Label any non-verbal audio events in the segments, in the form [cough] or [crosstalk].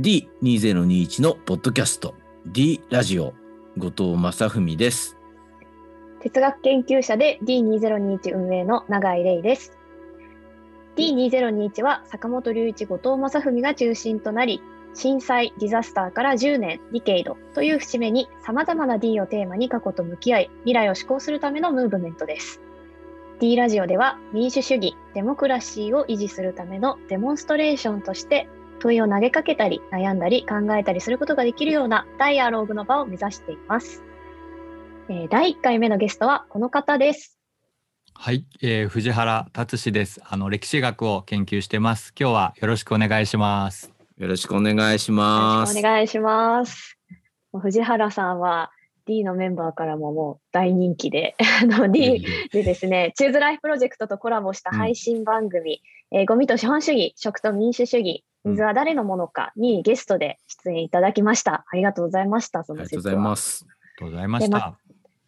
D2021 のポッドキャスト D ラジオ後藤正文です。哲学研究者で D2021 運営の永井玲です。D2021 は坂本龍一、後藤正文が中心となり、震災、ディザスターから10年、ディケイドという節目に様々な D をテーマに過去と向き合い、未来を施行するためのムーブメントです。D ラジオでは民主主義、デモクラシーを維持するためのデモンストレーションとして、問いを投げかけたり、悩んだり、考えたりすることができるようなダイアローグの場を目指しています。えー第1回目のゲストはこの方です。はい、えー、藤原達史です。あの歴史学を研究してます。今日はよろしくお願いします。よろしくお願いしよます。ろしくお願いします。藤原さんは D のメンバーからももう大人気で、[laughs] あの D でですね、チューズライフプロジェクトとコラボした配信番組、えーゴミと資本主義、食と民主主義、水は誰のものかにゲストで出演いただきました。ありがとうございました。そのありがとうございます。ありがとうございました。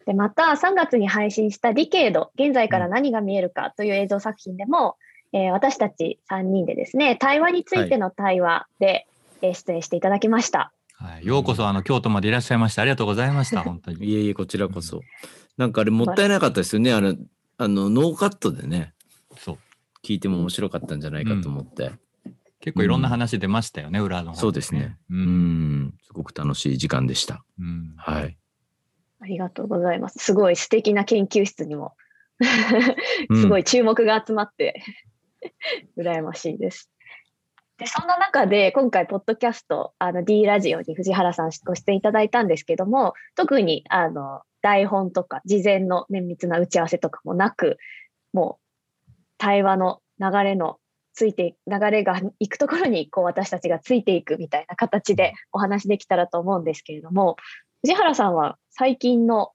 で、また3月に配信したディケード、現在から何が見えるかという映像作品でも、えー私たち3人でですね、対話についての対話で、えー出演していただきました。はい、ようこそあの京都までいらっしゃいましてありがとうございました。本当に。いえいえ、こちらこそ。なんかあれもったいなかったですよね。あの、あのノーカットでね、そう。聞いても面白かったんじゃないかと思って。結構いろんな話出ましたよね、裏の方、そうですね。う。うんん、すごく楽しい時間でした。うん。はい。ありがとうございます。すごい素敵な研究室にも、[laughs] [laughs] うんすごい注目が集まって、[laughs] 羨ましいです。で、そんな中で、今回、ポッドキャスト、あの、D ラジオに藤原さんご出演いただいたんですけども、特に、あの、台本とか、事前の綿密な打ち合わせとかもなく、もう、対話の流れの、ついて、流れが行くところに、こう、私たちがついていくみたいな形でお話できたらと思うんですけれども、藤原さんは最近の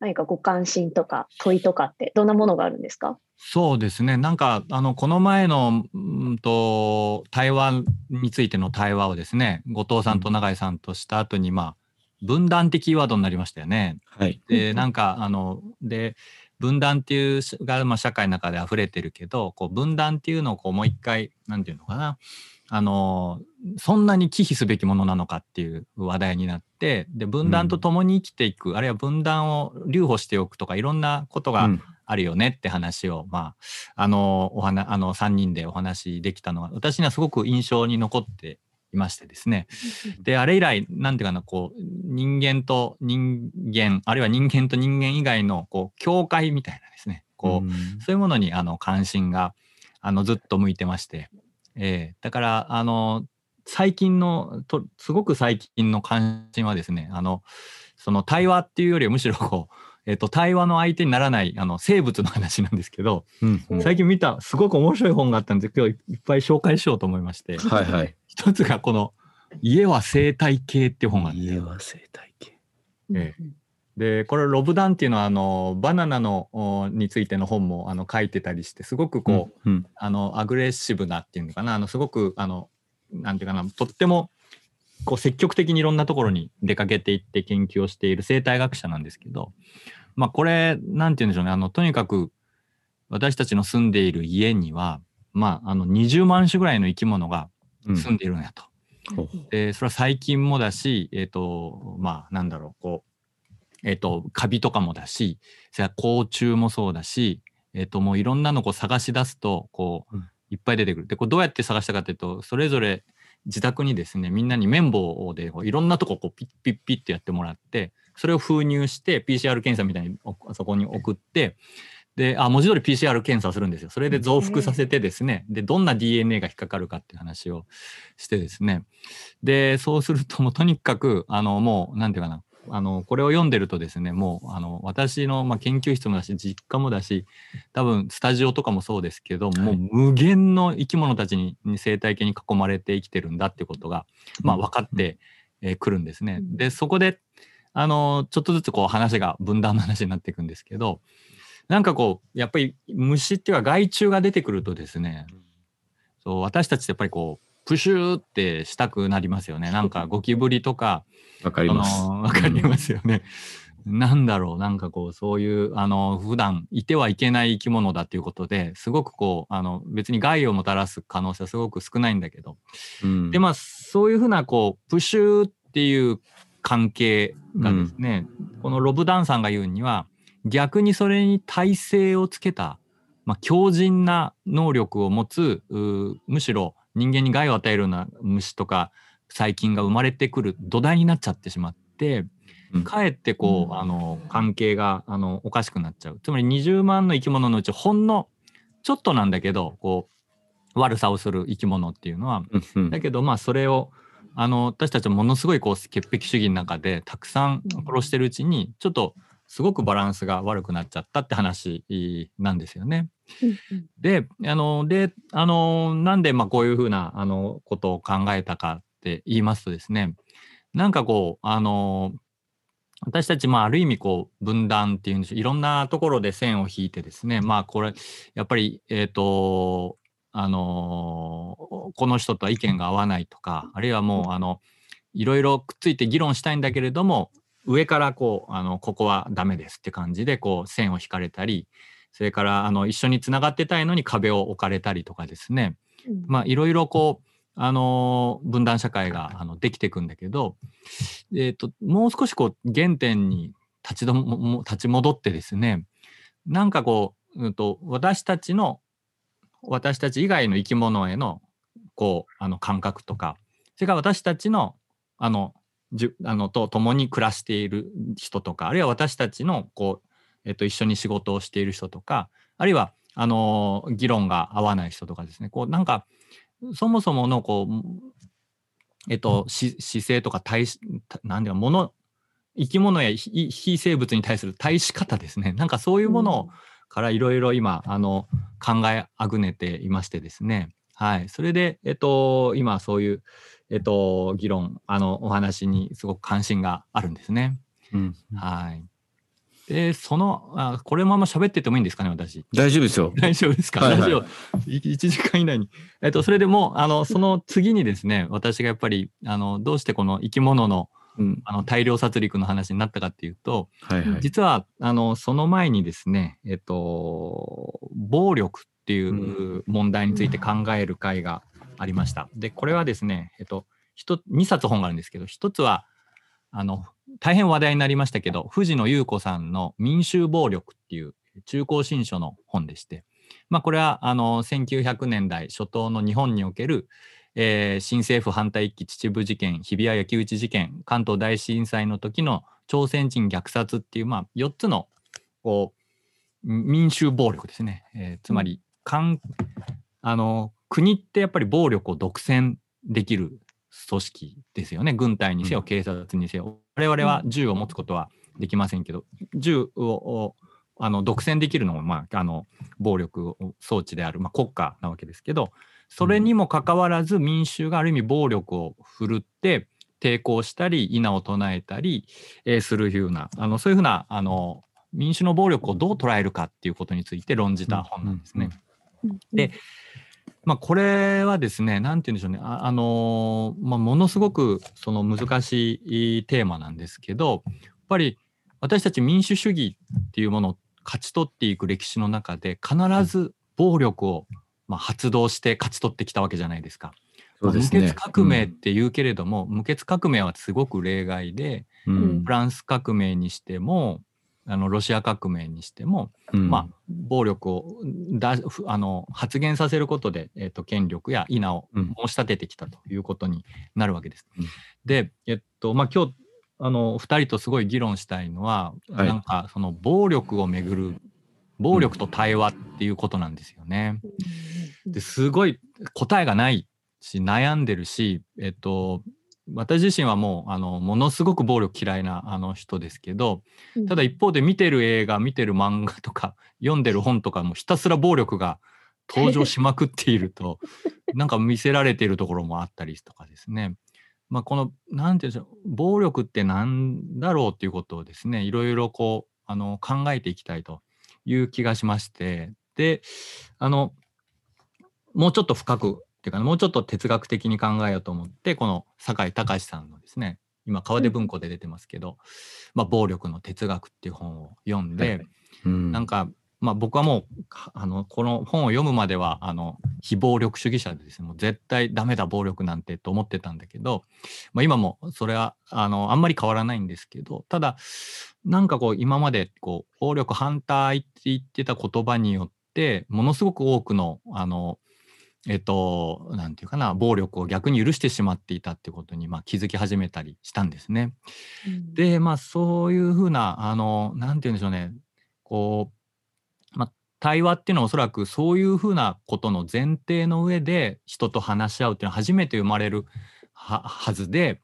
何かご関心とか問いとかってどんなものがあるんですか？そうですね。なんかあのこの前のうんと対話についての対話をですね、後藤さんと永井さんとした後にまあ分断的キーワードになりましたよね。はい。でなんかあので分断っていうしが、まあ、社会の中で溢れてるけどこう分断っていうのをこうもう一回なんていうのかな。あのそんなに忌避すべきものなのかっていう話題になってで分断と共に生きていく、あるいは分断を留保しておくとかいろんなことがうん。あるよねって話を、まああのお話あの3人でお話できたのは私にはすごく印象に残っていましてですね。であれ以来なんていうかなこう人間と人間あるいは人間と人間以外のこう境界みたいなですね。こう、うん。そういうものにあの関心があのずっと向いてまして、えーだからあの最近のとすごく最近の関心はですねあのその対話っていうよりはむしろこう、えー、と対話の相手にならないあの生物の話なんですけどうん。うん最近見たすごく面白い本があったんで今日いっぱい紹介しようと思いまして。はいはい。一つがこの「家は生態系」っていう本があって。家は生態系。え。でこれロブダンっていうのはあのバナナのおについての本もあの書いてたりしてすごくこう、うん、うん。あのアグレッシブなっていうのかな。あのすごくあのなんていうかなとってもこう積極的にいろんなところに出かけていって研究をしている生態学者なんですけどまあこれなんて言うんでしょうね。あのとにかく私たちの住んでいる家にはまああの20万種ぐらいの生き物がうん。住んでいるんやと。ほう。でそれは細菌もだしえっ、とまあなんだろうこうえっ、とカビとかもだしそれから甲虫もそうだしえっ、ともういろんなのこう探し出すとこう、うん。いっぱい出てくる。でこれどうやって探したかというとそれぞれ自宅にですねみんなに綿棒でこういろんなとここうピッピッピッってやってもらってそれを封入して PCR 検査みたいにおそこに送ってであ文字通り PCR 検査するんですよ。それで増幅させてですね。でどんな DNA が引っかかるかっていう話をしてですね。でそうするともうとにかくあのもうなんていうかな。あのこれを読んでるとですねもうあの私の、まあ、研究室もだし実家もだし多分スタジオとかもそうですけど、はい。もう無限の生き物たちにに生態系に囲まれて生きてるんだってことが、まあ、分かってく、えるんですね。うん。でそこであのちょっとずつこう話が分断の話になっていくんですけどなんかこうやっぱり虫っていうか害虫が出てくるとですねそう私たちってやっぱりこうプシューってしたくなりますよねなんかゴキブリとか [laughs] わかります。わかりますよね。なんだろう、なんかこう、そういう、あの、普段いてはいけない生き物だっていうことですごくこう、あの、別に害をもたらす可能性はすごく少ないんだけど、うんで、まあ、そういうふうな、こう、プシューっていう関係がですね、このロブダンさんが言うには、逆にそれに耐性をつけた、まあ、強靭な能力を持つ、むしろ人間に害を与えるような虫とか細菌が生まれてくる土台になっちゃってしまって、うん。かえってこう、うん。あの関係があのおかしくなっちゃう。つまり20万の生き物のうちほんのちょっとなんだけどこう悪さをする生き物っていうのは。うんうん。だけどまあそれをあの私たちはものすごいこう潔癖主義の中でたくさん殺してるうちにちょっとすごくバランスが悪くなっちゃったって話なんですよね。で、あの、で、あの、なんで、まあ、こういうふうな、あの、ことを考えたかって言いますとですね、なんかこう、あの、私たち、まあ、ある意味、こう、分断っていうんでしょう、いろんなところで線を引いてですね、まあ、これ、やっぱり、えっ、と、あの、この人とは意見が合わないとか、あるいはもう、あの、いろいろくっついて議論したいんだけれども、上からこう、あの、ここはダメですって感じで、こう、線を引かれたり、それからあの一緒につながってたいのに壁を置かれたりとかですね、まあ、いろいろこう、あの分断社会があのできていくんだけど、えー、ともう少しこう原点に立ちどもも立ち戻ってですねなんかこう、うん、と私たちの私たち以外の生き物へのこうあの感覚とかそれから私たちのあのじあのと共に暮らしている人とかあるいは私たちのこうえっと、一緒に仕事をしている人とかあるいはあの議論が合わない人とかですね。こうなんかそもそものこう、えっと、姿勢とか対し何ていうかもの生き物や非生物に対する対し方ですね。なんかそういうものをからいろいろ今あの考えあぐねていましてですねはいそれで、えっと、今そういう、えっと、議論あのお話にすごく関心があるんですね。うんはいで、その、あこれまま喋っててもいいんですかね、私。大丈夫ですよ。[laughs] 大丈夫ですか、はいはい大丈夫。1時間以内に。えっと、それでもう、あの、その次にですね、私がやっぱり、あの、どうしてこの生き物のうん、あの大量殺戮の話になったかっていうと、はいはい。実は、あの、その前にですね、えっと、暴力っていう問題について考える会がありました。で、これはですね、えっと、2冊本があるんですけど、一つは、あの、大変話題になりましたけど、藤野優子さんの民衆暴力っていう中高新書の本でして、まあ、これはあの1900年代初頭の日本における、えー新政府反対一揆秩父事件、日比谷焼き討ち事件、関東大震災の時の朝鮮人虐殺っていう、まあ、4つのこう民衆暴力ですね。えーつまり、かんあの国ってやっぱり暴力を独占できる組織ですよね。軍隊にせよ、うん警察にせよ。我々は銃を持つことはできませんけど、銃ををあの独占できるのも、まあ、あの暴力装置である、まあ、国家なわけですけど、それにもかかわらず民衆がある意味暴力を振るって抵抗したり、稲を唱えたり、えーするような、あのそういうふうなあの民主の暴力をどう捉えるかっていうことについて論じた本なんですね。でまあ、これはですね、なんて言うんでしょうね、あ、あのーまあ、ものすごくその難しいテーマなんですけど、やっぱり私たち民主主義っていうものを勝ち取っていく歴史の中で、必ず暴力をまあ発動して勝ち取ってきたわけじゃないですか。そうですね。無血革命って言うけれども、無血革命はすごく例外で、うん、うんフランス革命にしても、あのロシア革命にしても、うんまあ、暴力をだふあの発言させることで、えっと権力や稲をうん申し立ててきたということになるわけです。うんで、えっとまあ、今日あの2人とすごい議論したいのは、はいなんかその暴力をめぐる暴力と対話っていうことなんですよね。ですごい答えがないし悩んでるし、えっと、私自身はもうあのものすごく暴力嫌いなあの人ですけどただ一方で見てる映画見てる漫画とか [laughs] 読んでる本とかもひたすら暴力が登場しまくっていると [laughs] なんか見せられているところもあったりとかですね。まあ、この何て言うんでしょう暴力って何だろうっていうことをですねいろいろこうあの考えていきたいという気がしましてであのもうちょっと深くっていうか、もうちょっと哲学的に考えようと思ってこの酒井隆さんのですね今川出文庫で出てますけど「まあ、暴力の哲学」っていう本を読んで、うん。なんか、まあ、僕はもうかあのこの本を読むまではあの非暴力主義者でですねもう絶対ダメだ暴力なんてと思ってたんだけど、まあ、今もそれはあのあんまり変わらないんですけどただなんかこう今までこう暴力反対って言ってた言葉によってものすごく多くのあのえっと、なんていうかな、暴力を逆に許してしまっていたってことに、まあ、気づき始めたりしたんですね。うんで、まあ、そういうふうな、あの、なんて言うんでしょうね、こう、まあ、対話っていうのはおそらくそういうふうなことの前提の上で人と話し合うっていうのは初めて生まれるははずで、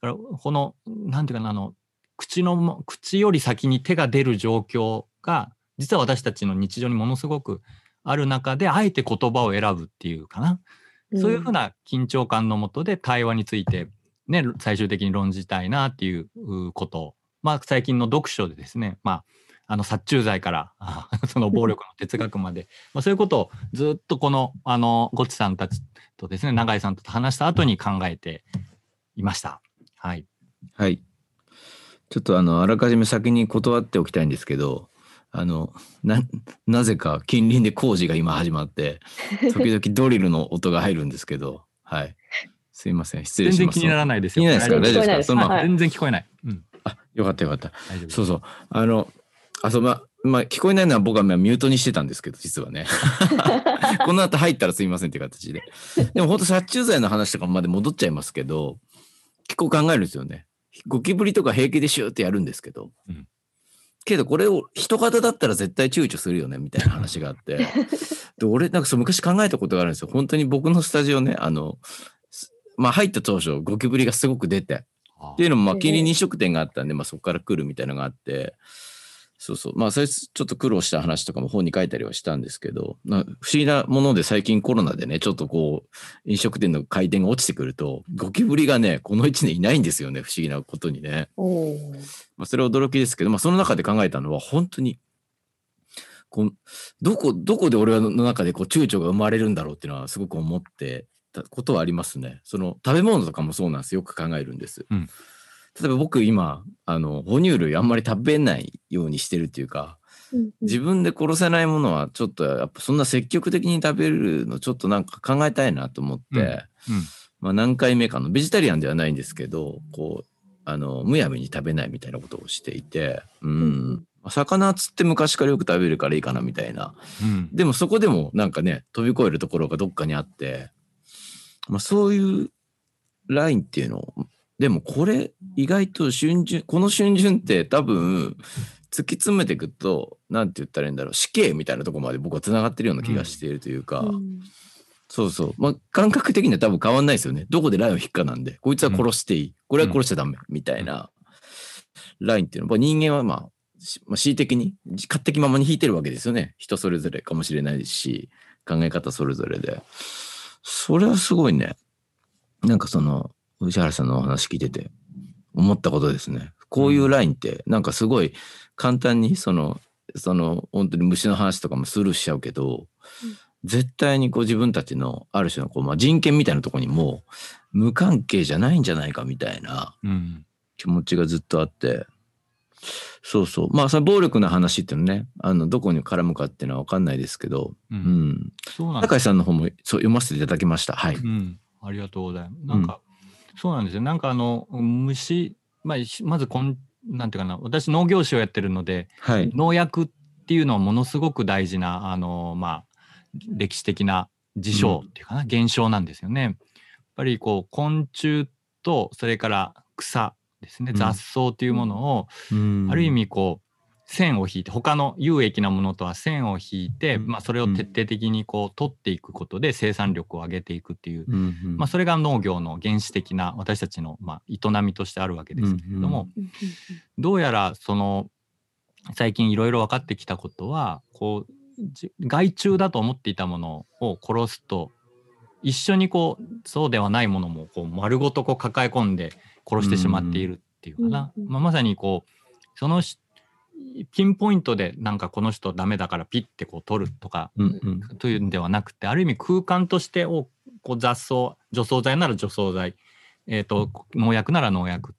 だからこの、なんていうかな、あの、口のも、口より先に手が出る状況が、実は私たちの日常にものすごくある中で、あえて言葉を選ぶっていうかな。そういうふうな緊張感のもとで対話について、ね、最終的に論じたいなっていううことを、まあ、最近の読書でですね、まあ、あの殺虫剤からあ [laughs] その暴力の哲学まで、[laughs] まあ、そういうことをずっとこのあのゴッチさんたちとですね永井さんと話した後に考えていました。はい、はい。ちょっとあの、あらかじめ先に断っておきたいんですけど、あの、な、なぜか近隣で工事が今始まって、[laughs] 時々ドリルの音が入るんですけど、はい。すいません。失礼します。全然気にならないですよ。気にならないですか？大丈夫ですか？全然聞こえない。うん、あ、よかったよかった。大丈夫ですそうそう。あの、あ、そう、ま、まあ、聞こえないのは僕はまあミュートにしてたんですけど、実はね。[laughs] この後入ったらすいませんっていう形で。でも本当殺虫剤の話とかまで戻っちゃいますけど、結構考えるんですよね。ゴキブリとか平気でシューってやるんですけど。うんけどこれを人型だったら絶対躊躇するよねみたいな話があって。[laughs] で、俺なんかそう昔考えたことがあるんですよ。本当に僕のスタジオね、あの、すまあ入った当初ゴキブリがすごく出て、あっていうのも、まあ、ええ近隣飲食店があったんで、まあ、そこから来るみたいなのがあって、そうそう。まあ、それちょっと苦労した話とかも本に書いたりはしたんですけど、まあ、不思議なもので最近コロナでね、ちょっとこう、飲食店の回転が落ちてくると、ゴキブリがね、この1年いないんですよね、不思議なことにね。まあ、それは驚きですけど、まあ、その中で考えたのは、本当に、こうどこ、どこで俺の中でこう躊躇が生まれるんだろうっていうのはすごく思ってたことはありますね。その食べ物とかもそうなんですよ。よく考えるんです。うん例えば僕今、あの、哺乳類あんまり食べないようにしてるっていうか、うんうん。自分で殺せないものはちょっとやっぱそんな積極的に食べるのちょっとなんか考えたいなと思って、うん。うん。まあ何回目かのベジタリアンではないんですけどこうあのむやみに食べないみたいなことをしていてうん、うんまあ魚釣って昔からよく食べるからいいかなみたいな。うん。でもそこでもなんかね飛び越えるところがどっかにあって、まあ、そういうラインっていうのをでもこれ意外と春巡この春巡って多分突き詰めていくとなんて言ったらいいんだろう死刑みたいなところまで僕はつながってるような気がしているというか、うん。そうそう。まあ感覚的には多分変わんないですよね。どこでラインを引くかなんで。こいつは殺していい、これは殺しちゃダメ。みたいな。ラインっていうの。はまあ人間はまあしまあ恣意的に勝手気ままに引いてるわけですよね。人それぞれかもしれないし。考え方それぞれで。それはすごいね。なんかその宇原さんのお話聞いてて思ったことですね。こういうラインってなんかすごい簡単にそのその本当に虫の話とかもスルーしちゃうけど、絶対にこう自分たちのある種のこう、まあ、人権みたいなところにも無関係じゃないんじゃないかみたいなうん。気持ちがずっとあって。そうそう。まあその暴力の話っていうのねあのどこに絡むかっていうのは分かんないですけど、ううん。ん、そうなん高井さんの方もそう読ませていただきました。はい。うん、ありがとうございます。なんか、そうなんですよ。なんかあの虫、まあ、しまずこんなんていうかな、私農業士をやってるので、はい。農薬っていうのはものすごく大事なあのまあ歴史的な事象っていうかな、現象なんですよね。やっぱりこう昆虫とそれから草ですね、うん。雑草というものを、うん。ある意味こう線を引いて他の有益なものとは線を引いて、うん。まあ、それを徹底的にこう取っていくことで生産力を上げていくっていううんうんまあ、それが農業の原始的な私たちのまあ営みとしてあるわけですけれども、うんうんどうやらその最近いろいろ分かってきたことはこうじ害虫だと思っていたものを殺すと一緒にこうそうではないものもこう丸ごとこう抱え込んで殺してしまっているっていうかな、うんうんまあ、まさにこうそのしピンポイントでなんかこの人ダメだからピッてこう取るとかうんうん。というんではなくてある意味空間としてをこう雑草除草剤なら除草剤えーと、農薬なら農薬。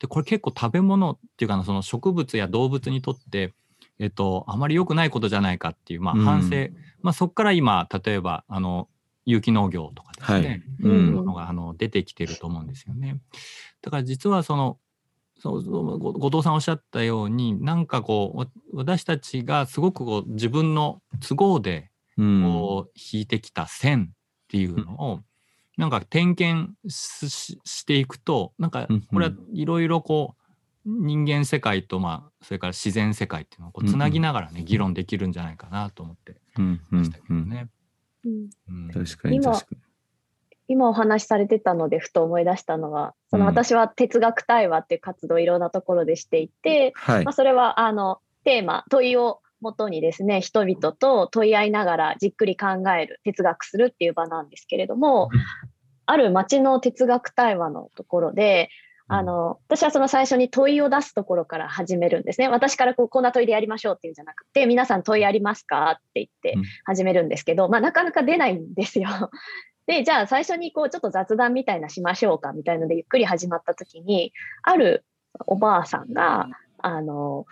でこれ結構食べ物っていうかその植物や動物にとって、えーと、あまり良くないことじゃないかっていう、まあ、反省、うん、まあ、そこから今例えばあの有機農業とかですね、はい、うん、ものがあの出てきてると思うんですよね。だから実はそのそう後藤さんおっしゃったようになんかこう私たちがすごくこう自分の都合でこう引いてきた線っていうのを、なんか点検していくとなんかこれはいろいろこう人間世界とまあそれから自然世界っていうのをこうつなぎながらね、議論できるんじゃないかなと思ってましたけどね。確かに確かに。今お話しされてたのでふと思い出したのはその私は哲学対話っていう活動をいろんなところでしていて、はい、まあ、それはあのテーマ問いをもとにですね人々と問い合いながらじっくり考える哲学するっていう場なんですけれども、うん、ある町の哲学対話のところであの私はその最初に問いを出すところから始めるんですね。私からこうこんな問いでやりましょうっていうんじゃなくて皆さん問いありますかって言って始めるんですけど、まあ、なかなか出ないんですよ。で、じゃあ最初にこうちょっと雑談みたいなしましょうかみたいのでゆっくり始まった時に、あるおばあさんが、あの、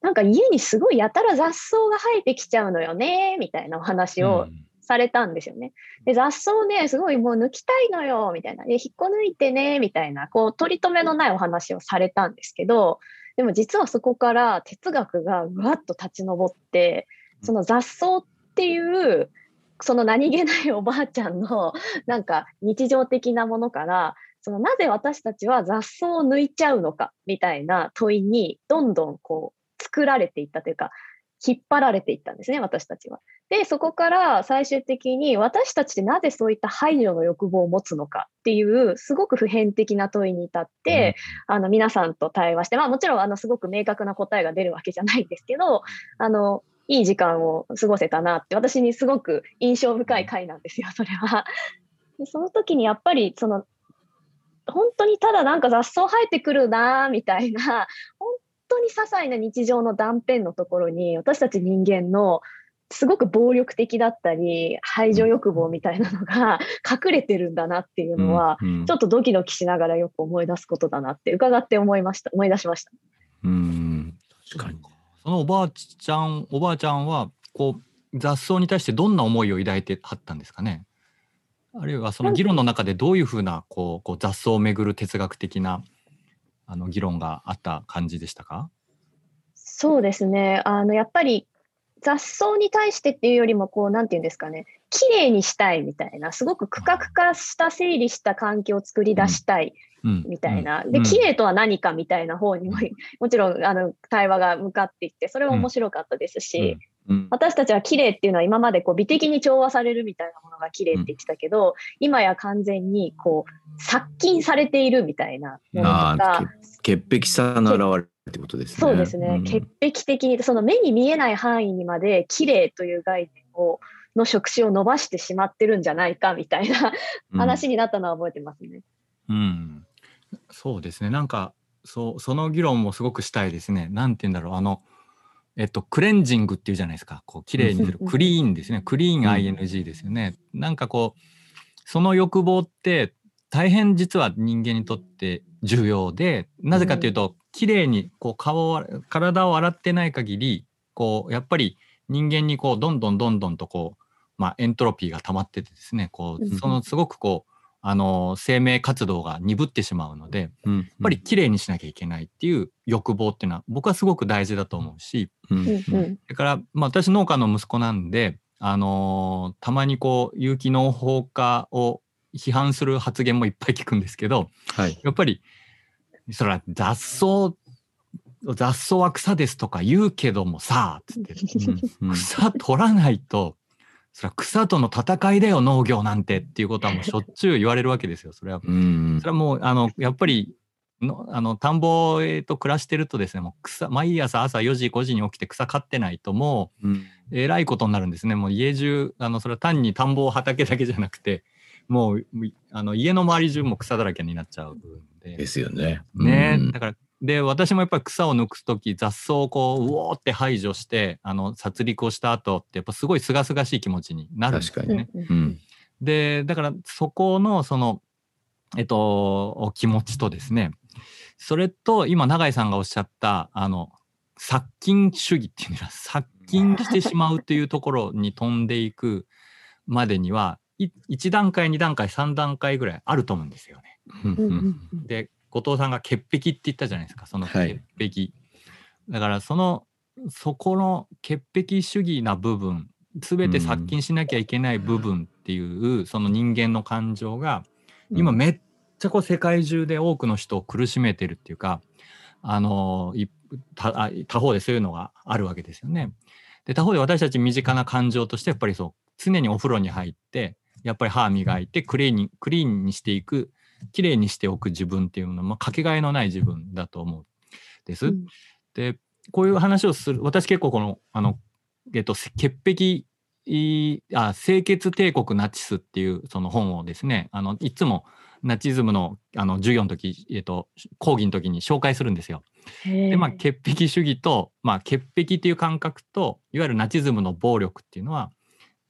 なんか家にすごいやたら雑草が生えてきちゃうのよね、みたいなお話をされたんですよね。で、雑草ね、すごいもう抜きたいのよ、みたいな。で、引っこ抜いてね、みたいな、こう、取り留めのないお話をされたんですけど、でも実はそこから哲学がぐわっと立ち上って、その雑草っていうその何気ないおばあちゃんの [laughs] なんか日常的なものからそのなぜ私たちは雑草を抜いちゃうのかみたいな問いにどんどんこう作られていったというか引っ張られていったんですね私たちは。でそこから最終的に私たちってなぜそういった排除の欲望を持つのかっていうすごく普遍的な問いに至って、うん、あの皆さんと対話してまあもちろんあのすごく明確な答えが出るわけじゃないんですけどあのいい時間を過ごせたなって、私にすごく印象深い回なんですよ、それは。でその時にやっぱり、その、本当にただなんか雑草生えてくるな、みたいな、本当に些細な日常の断片のところに、私たち人間のすごく暴力的だったり、排除欲望みたいなのが隠れてるんだなっていうのは、ちょっとドキドキしながらよく思い出すことだなって伺って思いました、思い出しました。うん、確かに。そのおばあちゃんおばあちゃんはこう雑草に対してどんな思いを抱いてはったんですかね？あるいはその議論の中でどういうふうなこうこう雑草をめぐる哲学的なあの議論があった感じでしたか？そうですね。あのやっぱり雑草に対してっていうよりもこうなんていうんですかね。綺麗にしたいみたいなすごく区画化した整理した環境を作り出したい。みたいな、うん、で綺麗とは何かみたいな方にももちろんあの対話が向かっていってそれは面白かったですし、うん、私たちは綺麗っていうのは今までこう美的に調和されるみたいなものが綺麗って言ってたけど、今や完全にこう殺菌されているみたいなものとか潔癖さの表れってことですね。そうですね、潔癖的にその目に見えない範囲にまで綺麗という概念をの触手を伸ばしてしまってるんじゃないかみたいな話になったのは覚えてますね。うん、そうですね。なんか、そう、その議論もすごくしたいですね。なんて言うんだろう。あの、えっと、クレンジングっていうじゃないですか。こう、綺麗にする。クリーンですね。クリーン ING ですよね。なんかこう、その欲望って大変実は人間にとって重要で、なぜかというと、綺麗にこう顔を、体を洗ってない限り、こう、やっぱり人間にこう、どんどんどんどんとこう、まあ、エントロピーが溜まっててですね、こう、そのすごくこう、あの生命活動が鈍ってしまうので、うん、やっぱりきれいにしなきゃいけないっていう欲望っていうのは僕はすごく大事だと思うし、うん、それから、まあ、私農家の息子なんで、あのー、たまにこう有機農法家を批判する発言もいっぱい聞くんですけど、はい、やっぱりそれは雑草雑草は草ですとか言うけどもさつって、草取らないとそれは草との戦いだよ農業なんてっていうことはもうしょっちゅう言われるわけですよそれは。それはもうあのやっぱりのあの田んぼと暮らしてるとですねもう草毎朝朝4時5時に起きて草刈ってないともう、えらいことになるんですねもう家中あのそれは単に田んぼ畑だけじゃなくてもうあの家の周り中も草だらけになっちゃうんで。ですよね。ね、だからで私もやっぱり草を抜く時雑草をこううおーって排除してあの殺戮をした後ってやっぱすごい清々しい気持ちになるんですね。うん、でだからそこのそのえっと、気持ちとですね、それと今永井さんがおっしゃったあの殺菌主義っていうのは殺菌してしまうというところに飛んでいくまでには1段階2段階3段階ぐらいあると思うんですよね。で後藤さんが潔癖って言ったじゃないですかその潔癖、はい、だからそのそこの潔癖主義な部分全て殺菌しなきゃいけない部分っていう、その人間の感情が今めっちゃこう世界中で多くの人を苦しめてるっていうかあの他他方でそういうのがあるわけですよね。で他方で私たち身近な感情としてやっぱりそう常にお風呂に入ってやっぱり歯磨いてクリーンにクリーンにしていくきれいにしておく自分っていうのは、まあ、かけがえのない自分だと思うです。うん、でこういう話をする私結構このあの、えっと、潔癖あ清潔帝国ナチスっていうその本をですねあのいつもナチズムのあの授業の時、えっと、講義の時に紹介するんですよ。でまあ潔癖主義と、まあ、潔癖っていう感覚といわゆるナチズムの暴力っていうのは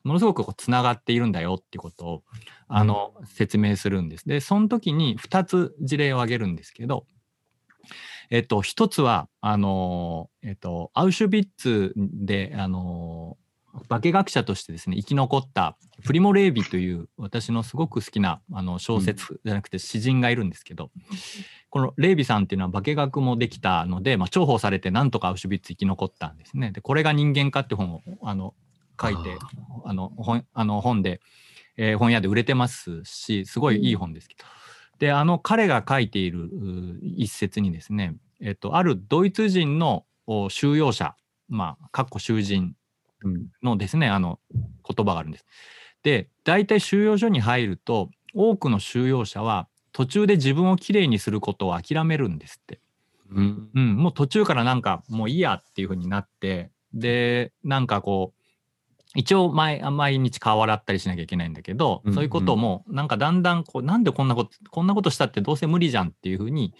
ものすごくこうつながっているんだよっていうことをあの、説明するんです。でその時に2つ事例を挙げるんですけど、えっと、一つはあの、えっと、アウシュビッツであの化学者としてですね生き残ったプリモ・レービという私のすごく好きなあの小説じゃなくて詩人がいるんですけど、このレービさんっていうのは化学もできたので、まあ、重宝されてなんとかアウシュビッツ生き残ったんですね。でこれが人間かって本をあの書いてあの本あの本で、えー、本屋で売れてますしすごいいい本ですけど。であの彼が書いている一節にですね、えっと、あるドイツ人の収容者まあ、かっこ囚人のですね、あの言葉があるんです。で大体収容所に入ると多くの収容者は途中で自分をきれいにすることを諦めるんですって。うん、うん、もう途中からなんかもういいやっていう風になってでなんかこう一応毎毎日顔洗ったりしなきゃいけないんだけど、そういうこともなんかだんだんこうなんでこんなことこんなことしたってどうせ無理じゃんっていう風に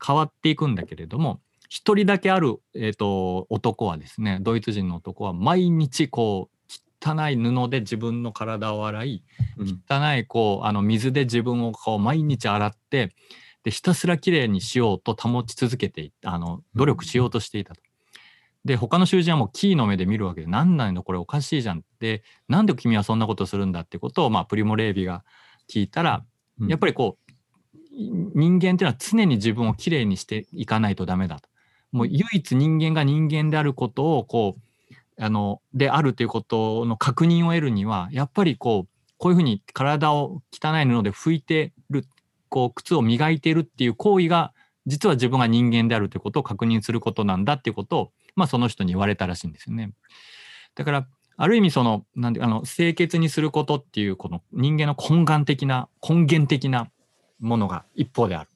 変わっていくんだけれども一人だけある、えーと、男はですねドイツ人の男は毎日こう汚い布で自分の体を洗い、汚いこうあの水で自分をこう毎日洗ってでひたすらきれいにしようと保ち続けてあの努力しようとしていたと。で他の囚人はもうキーの目で見るわけで何なんのこれおかしいじゃんって。なんで君はそんなことするんだってことを、まあ、プリモ・レービが聞いたら、やっぱりこう人間っていうのは常に自分をきれいにしていかないとダメだと。もう唯一人間が人間であることをこうあのであるということの確認を得るにはやっぱりこうこういうふうに体を汚い布で拭いてるこう靴を磨いているっていう行為が実は自分が人間であるということを確認することなんだっていうことを、まあ、その人に言われたらしいんですよね。だからある意味そのなんであの清潔にすることっていうこの人間の根幹的な根源的なものが一方である。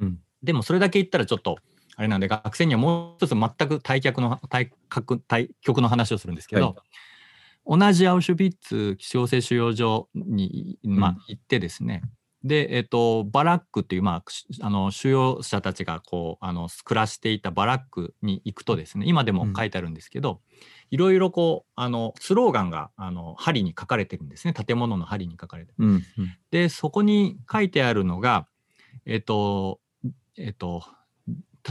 うん、でもそれだけ言ったらちょっとあれなんで学生にはもう一つ全く対極の対角対極の話をするんですけど、はい、同じアウシュビッツ強制収容所に、まあ、行ってですね、うん、で、えっと、バラックっていう、まあ、あの収容者たちがこうあの暮らしていたバラックに行くとですね今でも書いてあるんですけど、いろいろこうあのスローガンがあの針に書かれてるんですね。建物の針に書かれて。る。うんうん、でそこに書いてあるのがえっとえっと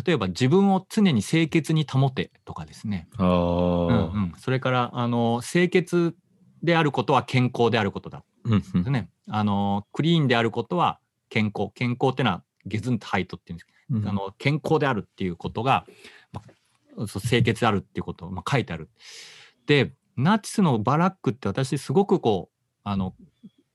例えば自分を常に清潔に保てとかですね、うんうん、それからあの清潔であることは健康であることだですね、あのクリーンであることは健康。健康っていうのはゲズントハイトっていうんですけど、うん、あの健康であるっていうことが、まあ、清潔であるっていうことを、まあ、書いてある。でナチスのバラックって私すごくこうあの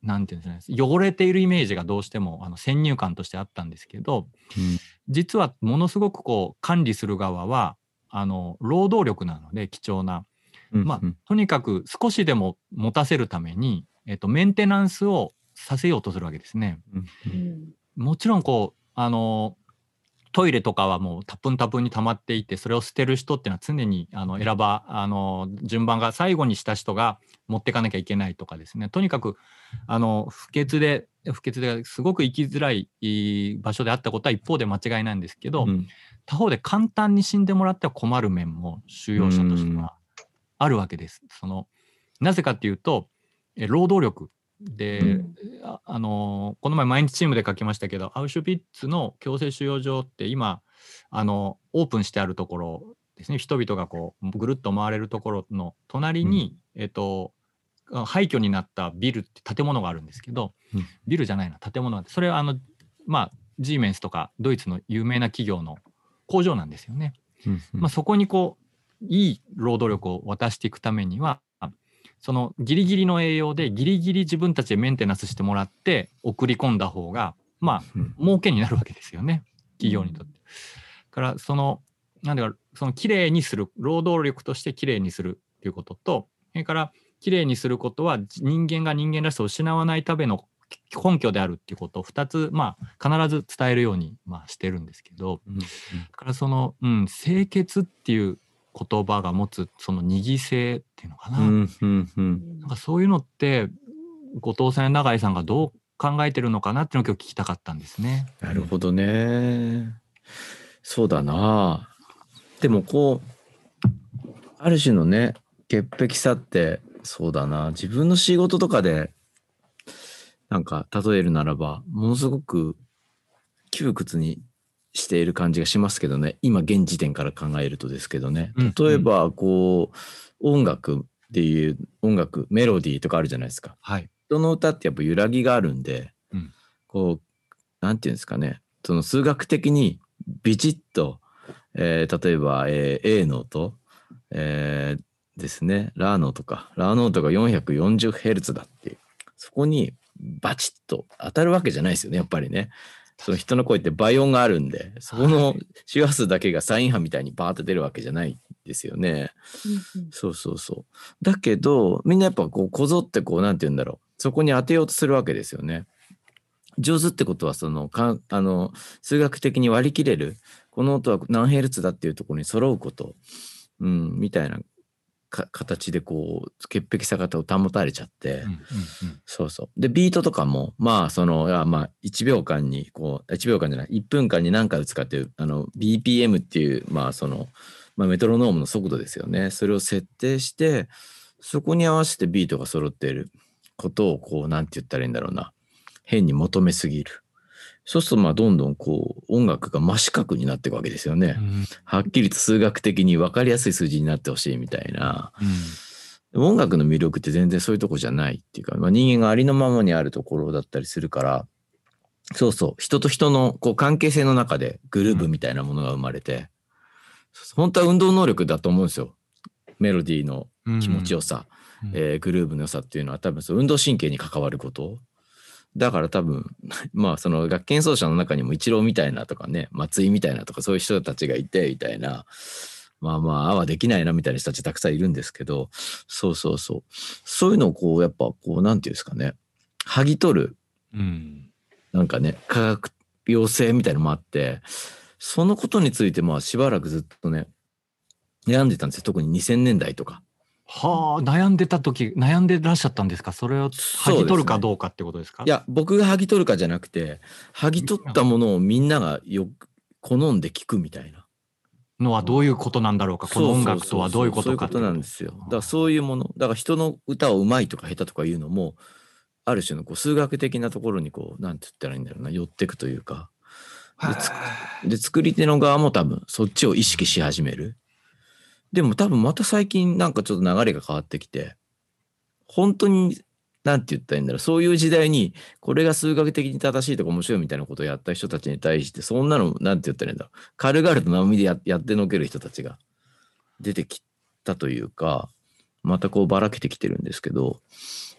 なんていうんですかね汚れているイメージがどうしてもあの先入観としてあったんですけど、うん、実はものすごくこう管理する側はあの労働力なので貴重な、うんうん、まあ、とにかく少しでも持たせるために、えっと、メンテナンスをさせようとするわけですね。うん、もちろんこうあのトイレとかはもうタプンタプンに溜まっていてそれを捨てる人っていうのは常にあの選ばあの順番が最後にした人が持っていかなきゃいけないとかですね。とにかくあの不潔で不潔ですごく生きづらい場所であったことは一方で間違いないんですけど、うん、他方で簡単に死んでもらっては困る面も収容者としてはあるわけです。そのなぜかっていうと労働力で、うん。ああのこの前毎日チームで書きましたけどアウシュビッツの強制収容所って今あのオープンしてあるところですね。人々がこうぐるっと回れるところの隣に、えっとあ廃墟になったビルって建物があるんですけど、うん。ビルじゃないな建物がそれはあのまあジーメンスとかドイツの有名な企業の工場なんですよね。まあ、そこにこういい労働力を渡していくためにはそのギリギリの栄養でギリギリ自分たちでメンテナンスしてもらって送り込んだ方がまあうん。儲けになるわけですよね。企業にとって。だからそのなんだかその綺麗にする労働力として綺麗にするっていうこととそれから綺麗にすることは人間が人間らしさを失わないための根拠であるっていうこと。を2つまあ必ず伝えるようにまあしてるんですけど、うん。だからその、うん、清潔っていう言葉が持つその二義性っていうのかな,、うんうんうんなんかそういうのって後藤さんや永井さんがどう考えてるのかなっていうのを今日聞きたかったんですね。なるほどね。そうだな。でもこう、ある種のね、潔癖さって、そうだな。自分の仕事とかで、なんか例えるならば、ものすごく窮屈にしている感じがしますけどね。今現時点から考えるとですけどねうん。例えば、こう、音楽っていう音楽、メロディーとかあるじゃないですか。はい、人の歌ってやっぱ揺らぎがあるんで、うんこうなんていうんですかねその数学的にビチッと、えー例えば、えー A の音、えーですねラーの音かラーの音が 440Hz だってそこにバチッと当たるわけじゃないですよねやっぱりね。その人の声って倍音があるんでそこの周波数だけがサイン波みたいにバーッと出るわけじゃないですよね。そうそうそう。だけど、みんなやっぱこう、こぞってこう、なんて言うんだろう。そこに当てようとするわけですよね。上手ってことは、その、かあの、数学的に割り切れる。この音は何ヘルツだっていうところに揃うこと。うん、みたいなか形でこう、潔癖さ方を保たれちゃって。そうそう。で、ビートとかも、まあ、その、いやまあ、1秒間に、こう、1秒間じゃない、1分間に何回打つかっていう、あの、BPM っていう、まあ、その、まあ、メトロノームの速度ですよね。それを設定して、そこに合わせてビートが揃っていることを、こう、なんて言ったらいいんだろうな。変に求めすぎる。そうすると、まあ、どんどん、こう、音楽が真四角になっていくわけですよね。うん。はっきりと数学的に分かりやすい数字になってほしいみたいな。うん。音楽の魅力って全然そういうとこじゃないっていうか、まあ、人間がありのままにあるところだったりするからそうそう人と人のこう関係性の中でグルーブみたいなものが生まれて、本当は運動能力だと思うんですよ。メロディーの気持ちよさ、うん。えーグルーブの良さっていうのは多分そう運動神経に関わることだから多分 [laughs] まあその楽器演奏者の中にもイチローみたいなとかね松井みたいなとかそういう人たちがいてみたいな。まあまああはできないなみたいな人たちたくさんいるんですけどそうそうそう。そういうのをこうやっぱこうなんていうんですかね。剥ぎ取る。うん。なんかね科学要請みたいのもあってそのことについてまあしばらくずっとね悩んでたんですよ。特に2000年代とか。はあ悩んでた時悩んでらっしゃったんですか？それを剥ぎ取るかどうかってことですか？いや僕が剥ぎ取るかじゃなくて剥ぎ取ったものをみんながよく好んで聞くみたいな。のはどういうことなんだろうか？この音楽とはどういうことか？そういうことなんですよ。だからそういうものだから人の歌をうまいとか下手とかいうのもある種のこう数学的なところにこうなんて言ったらいいんだろうな。寄ってくというか。で作り手の側も多分そっちを意識し始める。でも多分また最近なんかちょっと流れが変わってきて本当になんて言ったらいいんだろうそういう時代にこれが数学的に正しいとか面白いみたいなことをやった人たちに対してそんなのなんて言ったらいいんだろう軽々と波でややってのける人たちが出てきたというかまたこうばらけてきてるんですけど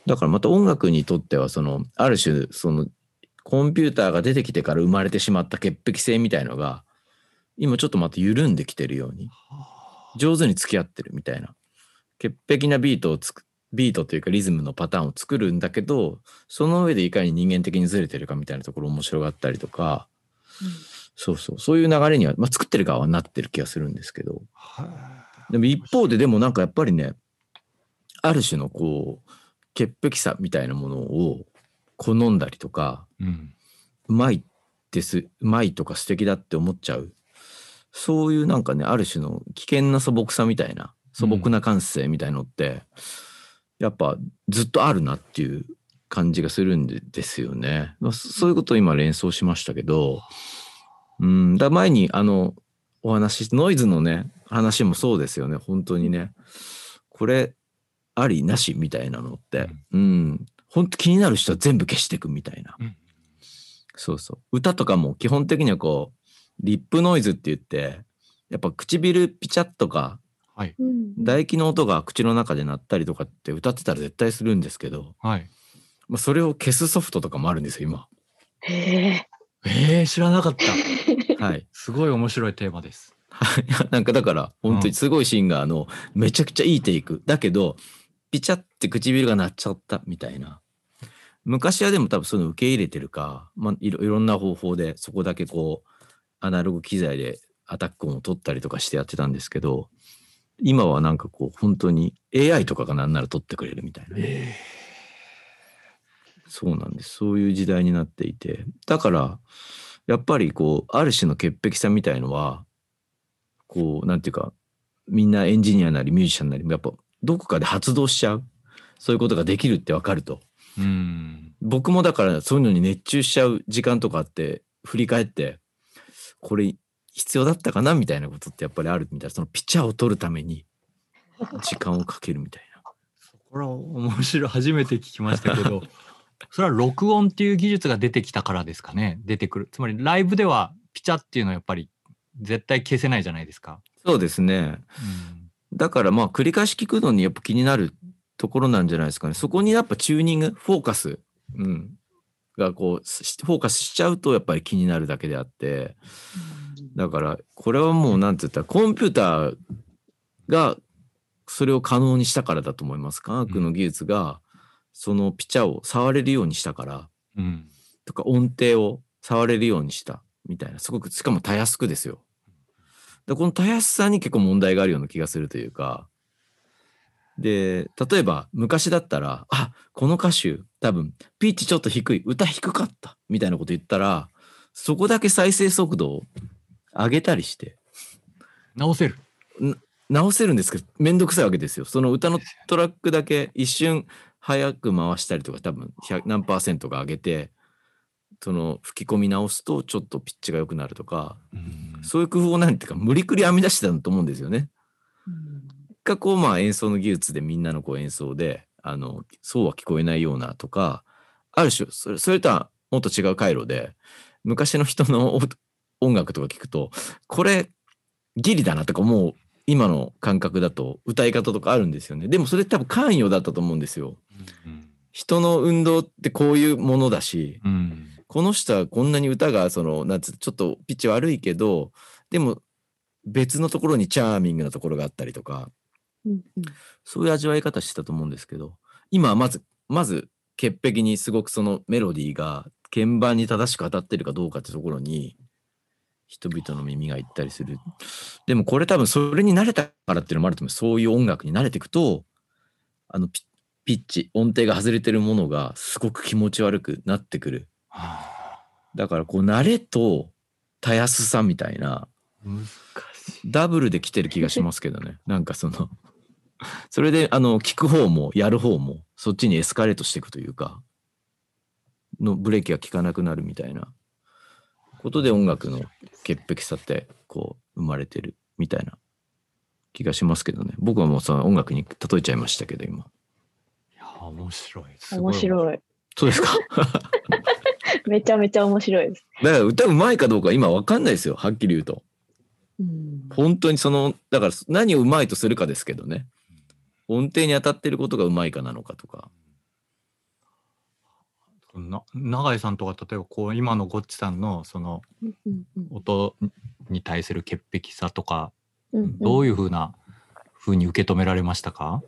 だからまた音楽にとってはそのある種そのコンピューターが出てきてから生まれてしまった潔癖性みたいのが今ちょっとまた緩んできてるように。上手に付き合ってるみたいな。潔癖なビートをつくビートというかリズムのパターンを作るんだけどその上でいかに人間的にずれてるかみたいなところ面白がったりとか。そうそう。そういう流れには、まあ、作ってる側はなってる気がするんですけど。でも一方ででもなんかやっぱりねある種のこう潔癖さみたいなものを好んだりとかうん。うまいですうまいとか素敵だって思っちゃうそういうなんかねある種の危険な素朴さみたいな素朴な感性みたいのって、やっぱずっとあるなっていう感じがするんでですよね。まあそそういうことを今連想しましたけど、うん、だ前にあのお話しノイズのね話もそうですよね。本当にね。これありなしみたいなのって、うん、本当気になる人は全部消していくみたいな、うん。そうそう。歌とかも基本的にはこうリップノイズって言ってやっぱ唇ピチャッとかはい。うん唾液の音が口の中で鳴ったりとかって歌ってたら絶対するんですけど、はい。まあ、それを消すソフトとかもあるんですよ今。へえ。えー、知らなかった。[laughs] はい。すごい面白いテーマです。はい [laughs] なんかだから本当にすごいシンガーのめちゃくちゃいいテイクだけどピチャって唇が鳴っちゃったみたいな昔はでも多分そういうの受け入れてるか、まあ、いろいろんな方法でそこだけこうアナログ機材でアタック音を取ったりとかしてやってたんですけど今はなんかこう本当に AI とかがなんなら取ってくれるみたいな、そうなんです。そういう時代になっていて。だからやっぱりこうある種の潔癖さみたいのはこうなんていうかみんなエンジニアなりミュージシャンなりやっぱどこかで発動しちゃう。そういうことができるってわかると。うん。僕もだからそういうのに熱中しちゃう時間とかあって振り返ってこれ必要だったかなみたいなことってやっぱりあるみたいなそのピッチャーを取るために [laughs] 時間をかけるみたいな。これは面白い。初めて聞きましたけど、[laughs] それは録音っていう技術が出てきたからですかね？出てくる。つまりライブではピチャっていうのはやっぱり絶対消せないじゃないですか。そうですねうん。だからまあ繰り返し聞くのにやっぱ気になるところなんじゃないですかね。そこにやっぱチューニング、フォーカス、うん、がこう、しフォーカスしちゃうとやっぱり気になるだけであって、だからこれはもうなんて言ったらコンピューターがそれを可能にしたからだと思います。科学の技術がそのピチャを触れるようにしたから、うん。とか音程を触れるようにしたみたいな、すごく、しかもたやすくですよ。でこのたやすさに結構問題があるような気がするというか、で、例えば昔だったら、あ、この歌手多分ピッチちょっと低い、歌低かったみたいなこと言ったら、そこだけ再生速度を上げたりして、直せる。直せるんですけど、めんどくさいわけですよ。その歌のトラックだけ一瞬早く回したりとか、多分100何パーセントが上げて、その吹き込み直すとちょっとピッチが良くなるとか、うんそういう工夫をなんていうか無理くり編み出してたんだと思うんですよね。がこうまあ演奏の技術でみんなのこう演奏であのそうは聞こえないようなとかある種それそれとはもっと違う回路で昔の人のお音楽とか聞くとこれギリだなとかもう今の感覚だと歌い方とかあるんですよね。でもそれ多分関与だったと思うんですよ。うん。人の運動ってこういうものだしうん。この人はこんなに歌がそのなんつうちょっとピッチ悪いけどでも別のところにチャーミングなところがあったりとかうんうん。そういう味わい方してたと思うんですけど今はまずまず潔癖にすごくそのメロディーが鍵盤に正しく当たってるかどうかってところに人々の耳がいったりする。でもこれ多分それに慣れたからっていうのもあると思う。そういう音楽に慣れていくとあのピピッチ音程が外れてるものがすごく気持ち悪くなってくる。はだからこう慣れとたやすさみたいな。ダブルで来てる気がしますけどね。なんかその [laughs] それであの聞く方もやる方もそっちにエスカレートしていくというかのブレーキが効かなくなるみたいなことで音楽の潔癖さってこう生まれてるみたいな気がしますけどね。僕はもうその音楽に例えちゃいましたけど今。いや、面白い。すごい。面白い。そうですか？[laughs] めちゃめちゃ面白いです。だから歌うまいかどうか今わかんないですよはっきり言うと。うん。本当にそのだから何をうまいとするかですけどね音程に当たってることがうまいかなのかとか。な永井さんとか例えばこう今のゴッチさんのそのうんうん音に対する潔癖さとかうんうん。どういうふうなふうに受け止められましたか、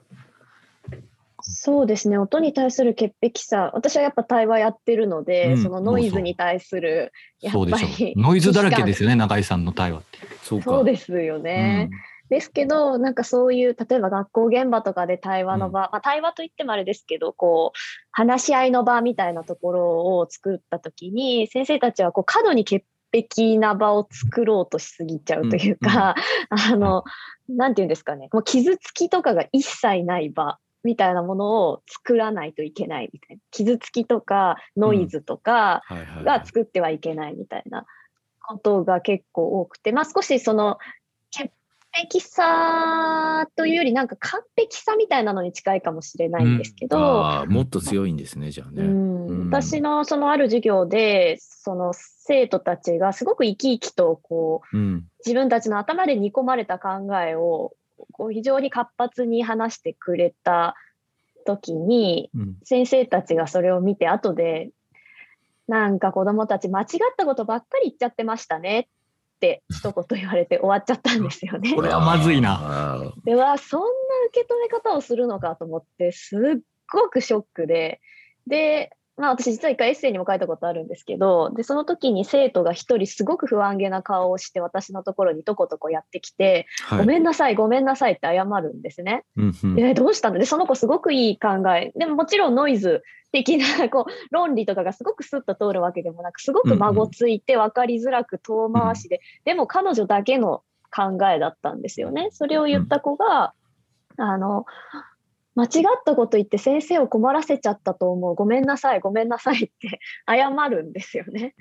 そうですね、音に対する潔癖さ、私はやっぱ対話やってるので、うん。そのノイズに対する、やっぱりう。ノイズだらけですよね永井さんの対話って。そうか。そうですよね。ですけど、なんかそういう、例えば学校現場とかで対話の場、まあ、対話といってもあれですけど、こう、話し合いの場みたいなところを作ったときに、先生たちはこう過度に潔癖な場を作ろうとしすぎちゃうというか、[laughs] あの、なんていうんですかね、もう傷つきとかが一切ない場みたいなものを作らないといけないみたいな。傷つきとかノイズとかが作ってはいけないみたいなことが結構多くて、まあ少しその潔癖さというよりなんか完璧さみたいなのに近いかもしれないんですけど、ああ、もっと強いんですね、じゃあね。うんうん私のそのある授業でその生徒たちがすごく生き生きとこううん。自分たちの頭で煮込まれた考えをこう非常に活発に話してくれた時にうん先生たちがそれを見て後でなんか子供たち間違ったことばっかり言っちゃってましたねって一言言われて終わっちゃったんですよね [laughs] こ。れはまずいな。ではそんな受け止め方をするのかと思ってすっごくショックでで、まあ、私実は一回エッセイにも書いたことあるんですけどでその時に生徒が一人すごく不安げな顔をして私のところにとことこやってきて、はい。ごめんなさいごめんなさいって謝るんですね。うんうん。でどうしたんだ？でその子すごくいい考え。でももちろんノイズ的なこう論理とかがすごくスッと通るわけでもなくすごく孫ついて分かりづらく遠回しで、でも彼女だけの考えだったんですよね。それを言った子が、あの間違ったこと言って先生を困らせちゃったと思う。ごめんなさいごめんなさいって [laughs] 謝るんですよね。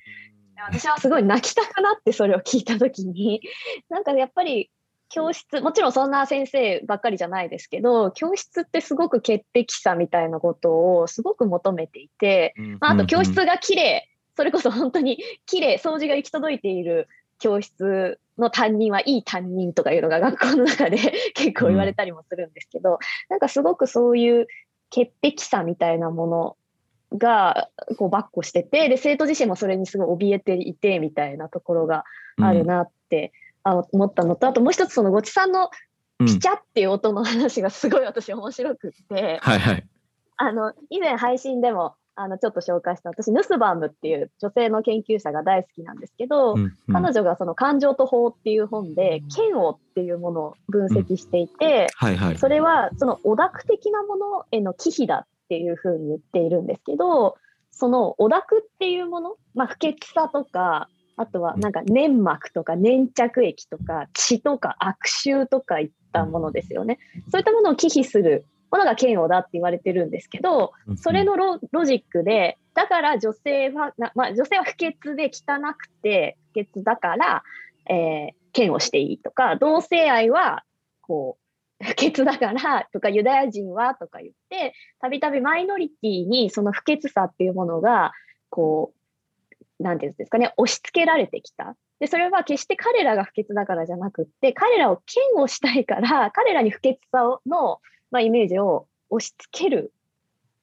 で私はすごい泣きたくなってそれを聞いた時に [laughs] なんかやっぱり教室もちろんそんな先生ばっかりじゃないですけど教室ってすごく潔癖さみたいなことをすごく求めていて、まあ、あと教室が綺麗。それこそ本当に綺麗。掃除が行き届いている教室の担任はいい担任とかいうのが学校の中で [laughs] 結構言われたりもするんですけど、なんかすごくそういう潔癖さみたいなものがこうバッコしててで生徒自身もそれにすごい怯えていてみたいなところがあるなって、あ思ったのとあともう一つそのごちさんのうん。ピチャっていう音の話がすごい私面白くって、はいはい。あの以前配信でもあのちょっと紹介した私ヌスバームっていう女性の研究者が大好きなんですけど、うんうん彼女がその感情と法っていう本で嫌悪っていうものを分析していて、はいはい。それはそのオダク的なものへの忌避だっていうふうに言っているんですけどそのオダクっていうもの、まあ、不潔さとかあとはなんか粘膜とか粘着液とか血とか悪臭とかいったものですよね。そういったものを忌避するものが嫌悪だって言われてるんですけど、それのロロジックで、だから女性は、なまあ、女性は不潔で汚くて不潔だから、えー、嫌悪していいとか、同性愛は、こう、不潔だからとか、ユダヤ人はとか言って、たびたびマイノリティにその不潔さっていうものが、こう、なんていうんですかね、押し付けられてきた。で、それは決して彼らが不潔だからじゃなくって、彼らを嫌悪したいから、彼らに不潔さをの、まあ、イメージを押し付ける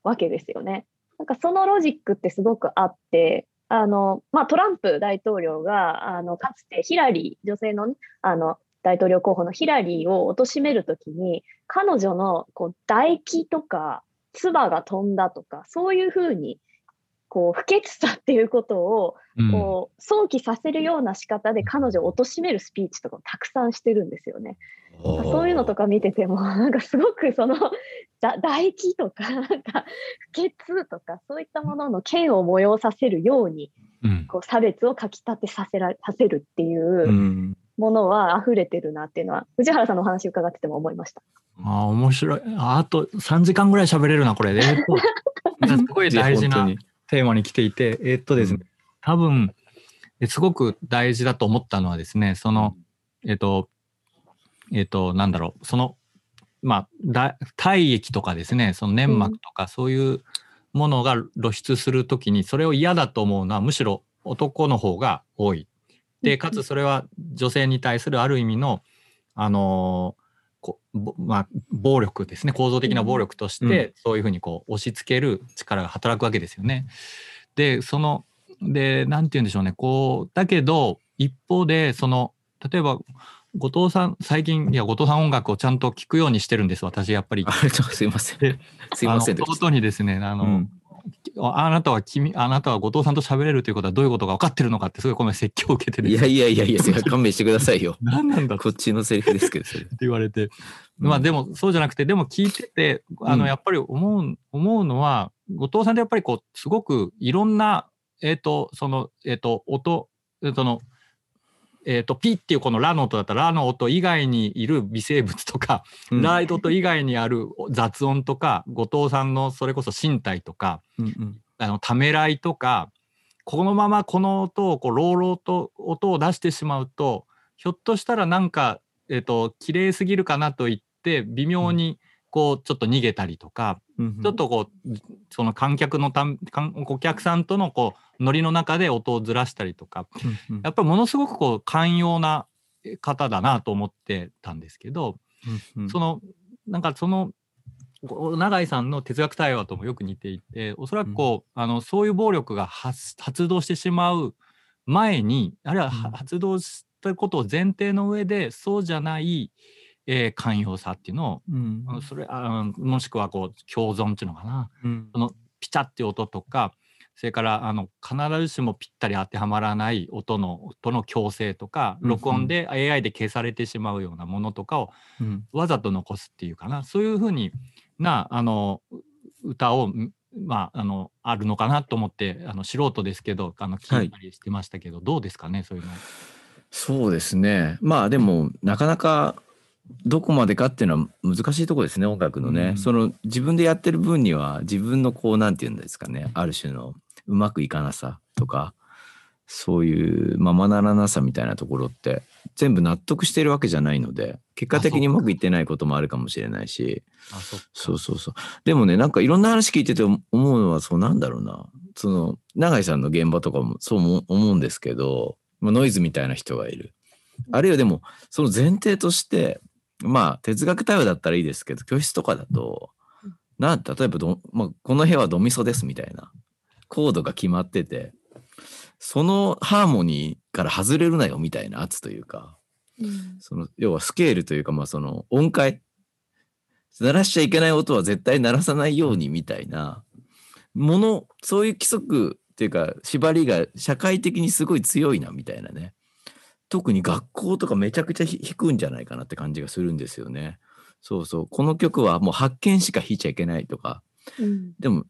わけですよね。なんかそのロジックってすごくあって、あの、まあ、トランプ大統領が、あの、かつてヒラリー、女性のね、あの、大統領候補のヒラリーを貶めるときに、彼女のこう唾液とか、唾が飛んだとか、そういうふうに、こう、不潔さっていうことを、うんこう、想起させるような仕方で彼女を貶めるスピーチとかをたくさんしてるんですよね。そういうのとか見てても、なんかすごくその、だ唾液とか、なんか不潔とか、そういったものの剣を催させるように、うんこう差別をかきたてさせらさせるっていううんものは溢れてるなっていうのは、藤原さんのお話伺ってても思いました。ああ、面白い。ああと3時間ぐらい喋れるな、これ。えーっと [laughs] すごい大事なテーマに来ていて、えーっとですね、多分、えすごく大事だと思ったのはですね、その、えーっと、えーっと、なんだろう、その、まあ、だ体液とかですね、その粘膜とか、そういうものが露出するときに、それを嫌だと思うのは、むしろ男の方が多い。で、かつそれは女性に対するある意味の、あのーこぼまあ、暴力ですね構造的な暴力として、そういうふうにこう押し付ける力が働くわけですよね。でそのでなんて言うんでしょうねこうだけど一方でその例えば後藤さん最近いや後藤さん音楽をちゃんと聴くようにしてるんです私やっぱり。すいませんで。すいませんあの弟にですねあの、うんあなたは君あなたは後藤さんと喋れるということはどういうことが分かってるのかってすごいこの前説教を受けてですねいやいやいやいや、[laughs] 勘弁してくださいよ。何なんだこっちのセリフですけど、それ。って言われて、まあでもそうじゃなくてでも聞いててあうんのやっぱり思う思うのは後藤さんってやっぱりこうすごくいろんなえっ、とそのえっ、と音そのえー、とピっていうこのラの音だったらラの音以外にいる微生物とか、うん。ライドと以外にある雑音とか後藤さんのそれこそ身体とかうんうん。あのためらいとかこのままこの音をこう朗々と音を出してしまうとひょっとしたらなんか、えー、と綺麗すぎるかなと言って微妙にこうちょっと逃げたりとか、うんちょっとこうその観客のたん観お客さんとのこうノリの中で音をずらしたりとかうんうん。やっぱりものすごくこう寛容な方だなと思ってたんですけど、うんうん。そのなんかその永井さんの哲学対話ともよく似ていておそらくこう、あのそういう暴力が発発動してしまう前にあるいは発動したことを前提の上でそうじゃない、えー寛容さっていうのを、うん。それあもしくはこう共存っていうのかな。うん。そのピチャって音とかそれからあの必ずしもぴったり当てはまらない音の音の強制とか録音で AI で消されてしまうようなものとかをうん。わざと残すっていうかな。そういうふうになあのう歌をんまああのあるのかなと思ってあの素人ですけどあの聞いたりしてましたけど、どうですかねそういうの。そうですね。まあでもなかなかどこまでかっていうのは難しいところですね音楽のね、うん。その自分でやってる分には自分のこうなんて言うんですかねある種のうまくいかなさとかそういうままならなさみたいなところって全部納得してるわけじゃないので結果的にうまくいってないこともあるかもしれないし。あそうそうそう。でもねなんかいろんな話聞いてて思うのはそうなんだろうな。その永井さんの現場とかもそう思う思うんですけどまあノイズみたいな人がいる。あるいはでもその前提としてまあ哲学対話だったらいいですけど教室とかだとな例えばど、まあ、この部屋はドミソですみたいなコードが決まっててそのハーモニーから外れるなよみたいな圧というかうん。その要はスケールというかまあその音階鳴らしちゃいけない音は絶対鳴らさないようにみたいなものそういう規則っていうか縛りが社会的にすごい強いなみたいなね特に学校とかめちゃくちゃひ弾くんじゃないかなって感じがするんですよね。そうそう。この曲はもう発見しか弾いちゃいけないとか。うん。でも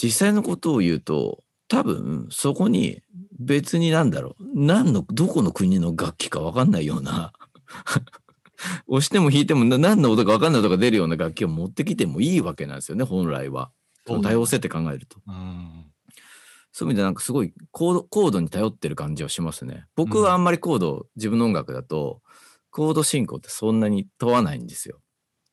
実際のことを言うと多分そこに別になんだろう。何のどこの国の楽器か分かんないような。[laughs] 押しても弾いてもな何の音か分かんない音が出るような楽器を持ってきてもいいわけなんですよね本来は。多様性って考えると。うんそういう意味でなんかすごいコードコードに頼ってる感じはしますね。僕はあんまりコード、自分の音楽だとコード進行ってそんなに問わないんですよ。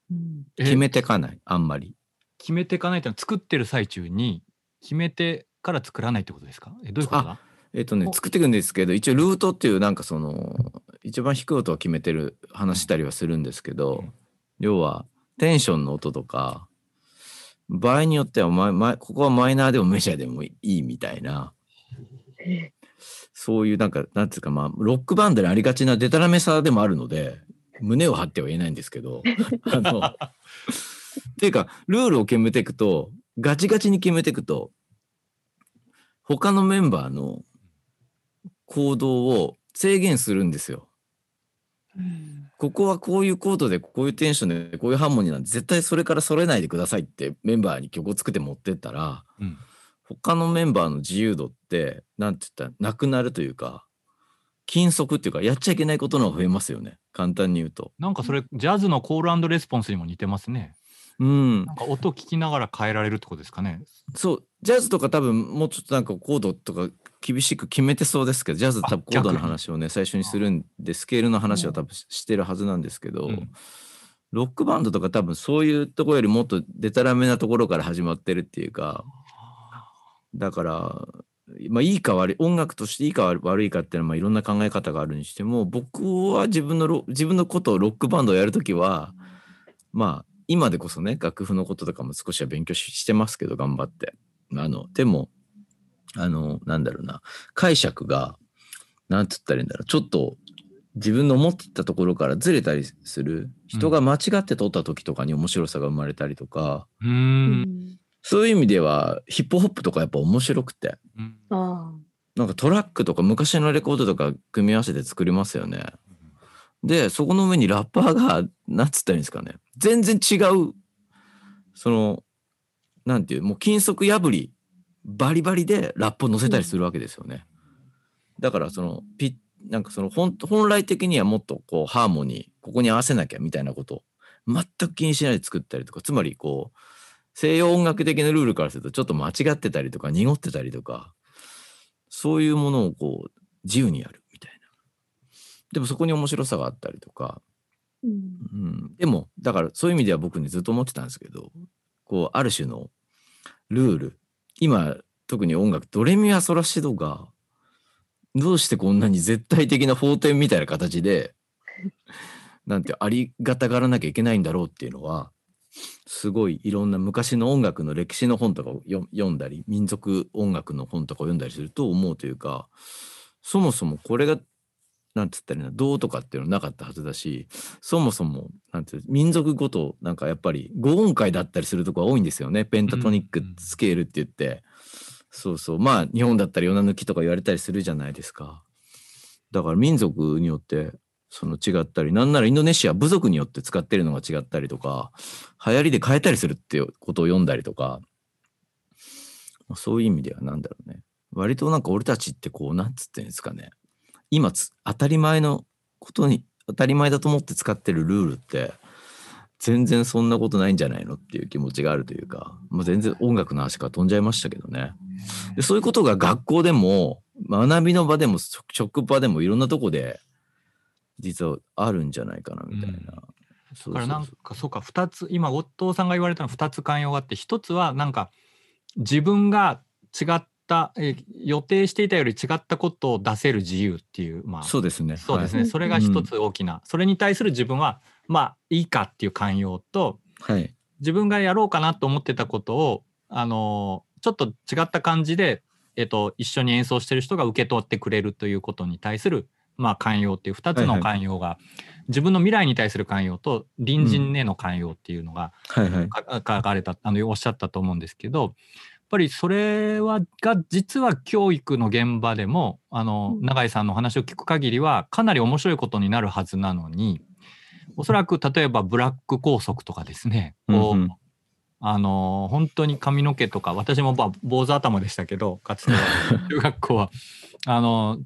うんえ決めてかないあんまり。決めていかないというのは作ってる最中に決めてから作らないってことですか？えどういうことだ？えっとねお作っていくんですけど一応ルートっていうなんかその一番低い音を決めてる話したりはするんですけど、うん要はテンションの音とか場合によってはマイマイここはマイナーでもメジャーでもいいみたいなそういうなんかなんていうかまあロックバンドにありがちなデタラメさでもあるので胸を張っては言えないんですけど [laughs] あのっていうかルールを決めていくとガチガチに決めていくと他のメンバーの行動を制限するんですよ。ここはこういうコードでこういうテンションでこういうハーモニーなんで絶対それからそれないでくださいってメンバーに曲を作って持ってったらうん他のメンバーの自由度ってなんて言ったらなくなるというか禁則っていうかやっちゃいけないことの方が増えますよね簡単に言うと。なんかそれジャズのコールレスポンスにも似てますね。うんなんか音聞きながら変えられるってことですかね。そうジャズとか多分もうちょっとなんかコードとか厳しく決めてそうですけどジャズ多分コードの話をね最初にするんでスケールの話は多分してるはずなんですけど、うん。ロックバンドとか多分そういうところよりもっとデタラメなところから始まってるっていうかだからまあいいか悪い音楽としていいか悪いかっていうのはまあいろんな考え方があるにしても僕は自分のロ自分のことをロックバンドをやるときはまあ今でこそね楽譜のこととかも少しは勉強ししてますけど頑張って。あのでもあのなんだろうな。解釈がなんつったらいいんだろう。ちょっと自分の思ってたところからずれたりする。人が間違って撮った時とかに面白さが生まれたりとか、うん。ん。そういう意味ではヒップホップとかやっぱ面白くて。うん。あなんかトラックとか昔のレコードとか組み合わせて作りますよね。でそこの上にラッパーがなんつったらいいんですかね。全然違う。そのなんていうもう金属破りバリバリでラップを乗せたりするわけですよね。だからそのピなんかその本本来的にはもっとこうハーモニーここに合わせなきゃみたいなこと全く気にしないで作ったりとかつまりこう西洋音楽的なルールからするとちょっと間違ってたりとか濁ってたりとかそういうものをこう自由にやるみたいな。でもそこに面白さがあったりとか、うん。うん、でもだからそういう意味では僕ねずっと思ってたんですけどこうある種のルール今特に音楽ドレミアソラシドがどうしてこんなに絶対的な法典みたいな形でなんてありがたがらなきゃいけないんだろうっていうのはすごいいろんな昔の音楽の歴史の本とかを読んだり民族音楽の本とかを読んだりすると思うというかそもそもこれがなんつったらいいの銅とかっていうのなかったはずだしそもそもなんていう民族ごとなんかやっぱり5音階だったりするとこが多いんですよね。ペンタトニックスケールって言って、そうそう。まあ日本だったら夜な抜きとか言われたりするじゃないですか。だから民族によってその違ったりなんならインドネシア部族によって使ってるのが違ったりとか流行りで変えたりするっていうことを読んだりとか。そういう意味ではなんだろうね。割となんか俺たちってこうなんつってんですかね。今つ当たり前のことに当たり前だと思って使ってるルールって全然そんなことないんじゃないのっていう気持ちがあるというか、まあ、全然音楽の話から飛んじゃいましたけどね。でそういうことが学校でも学びの場でも職職場でもいろんなとこで実はあるんじゃないかなみたいな。そうだからなんかそうか2つ今後藤さんが言われたの2つ寛容があって1つはなんか自分が違ったえー予定していたより違ったことを出せる自由っていうまあそうですね。そうですね、はいそれが一つ大きな、それに対する自分はまあいいかっていう寛容とはい。はい。自分がやろうかなと思ってたことをあのーちょっと違った感じで、えっと、一緒に演奏してる人が受け取ってくれるということに対する、まあ、寛容っていう2つのはいはい寛容が、自分の未来に対する寛容と隣人への寛容っていうのがはいはい。か書かれたあのおっしゃったと思うんですけどぱりそれはが実は教育の現場でもあのうん。永井さんのお話を聞く限りはかなり面白いことになるはずなのにおそらく例えばブラック校則とかですねこう、うん。うんあの本当に髪の毛とか私もまあ坊主頭でしたけどかつては。[laughs] 中学校は。あの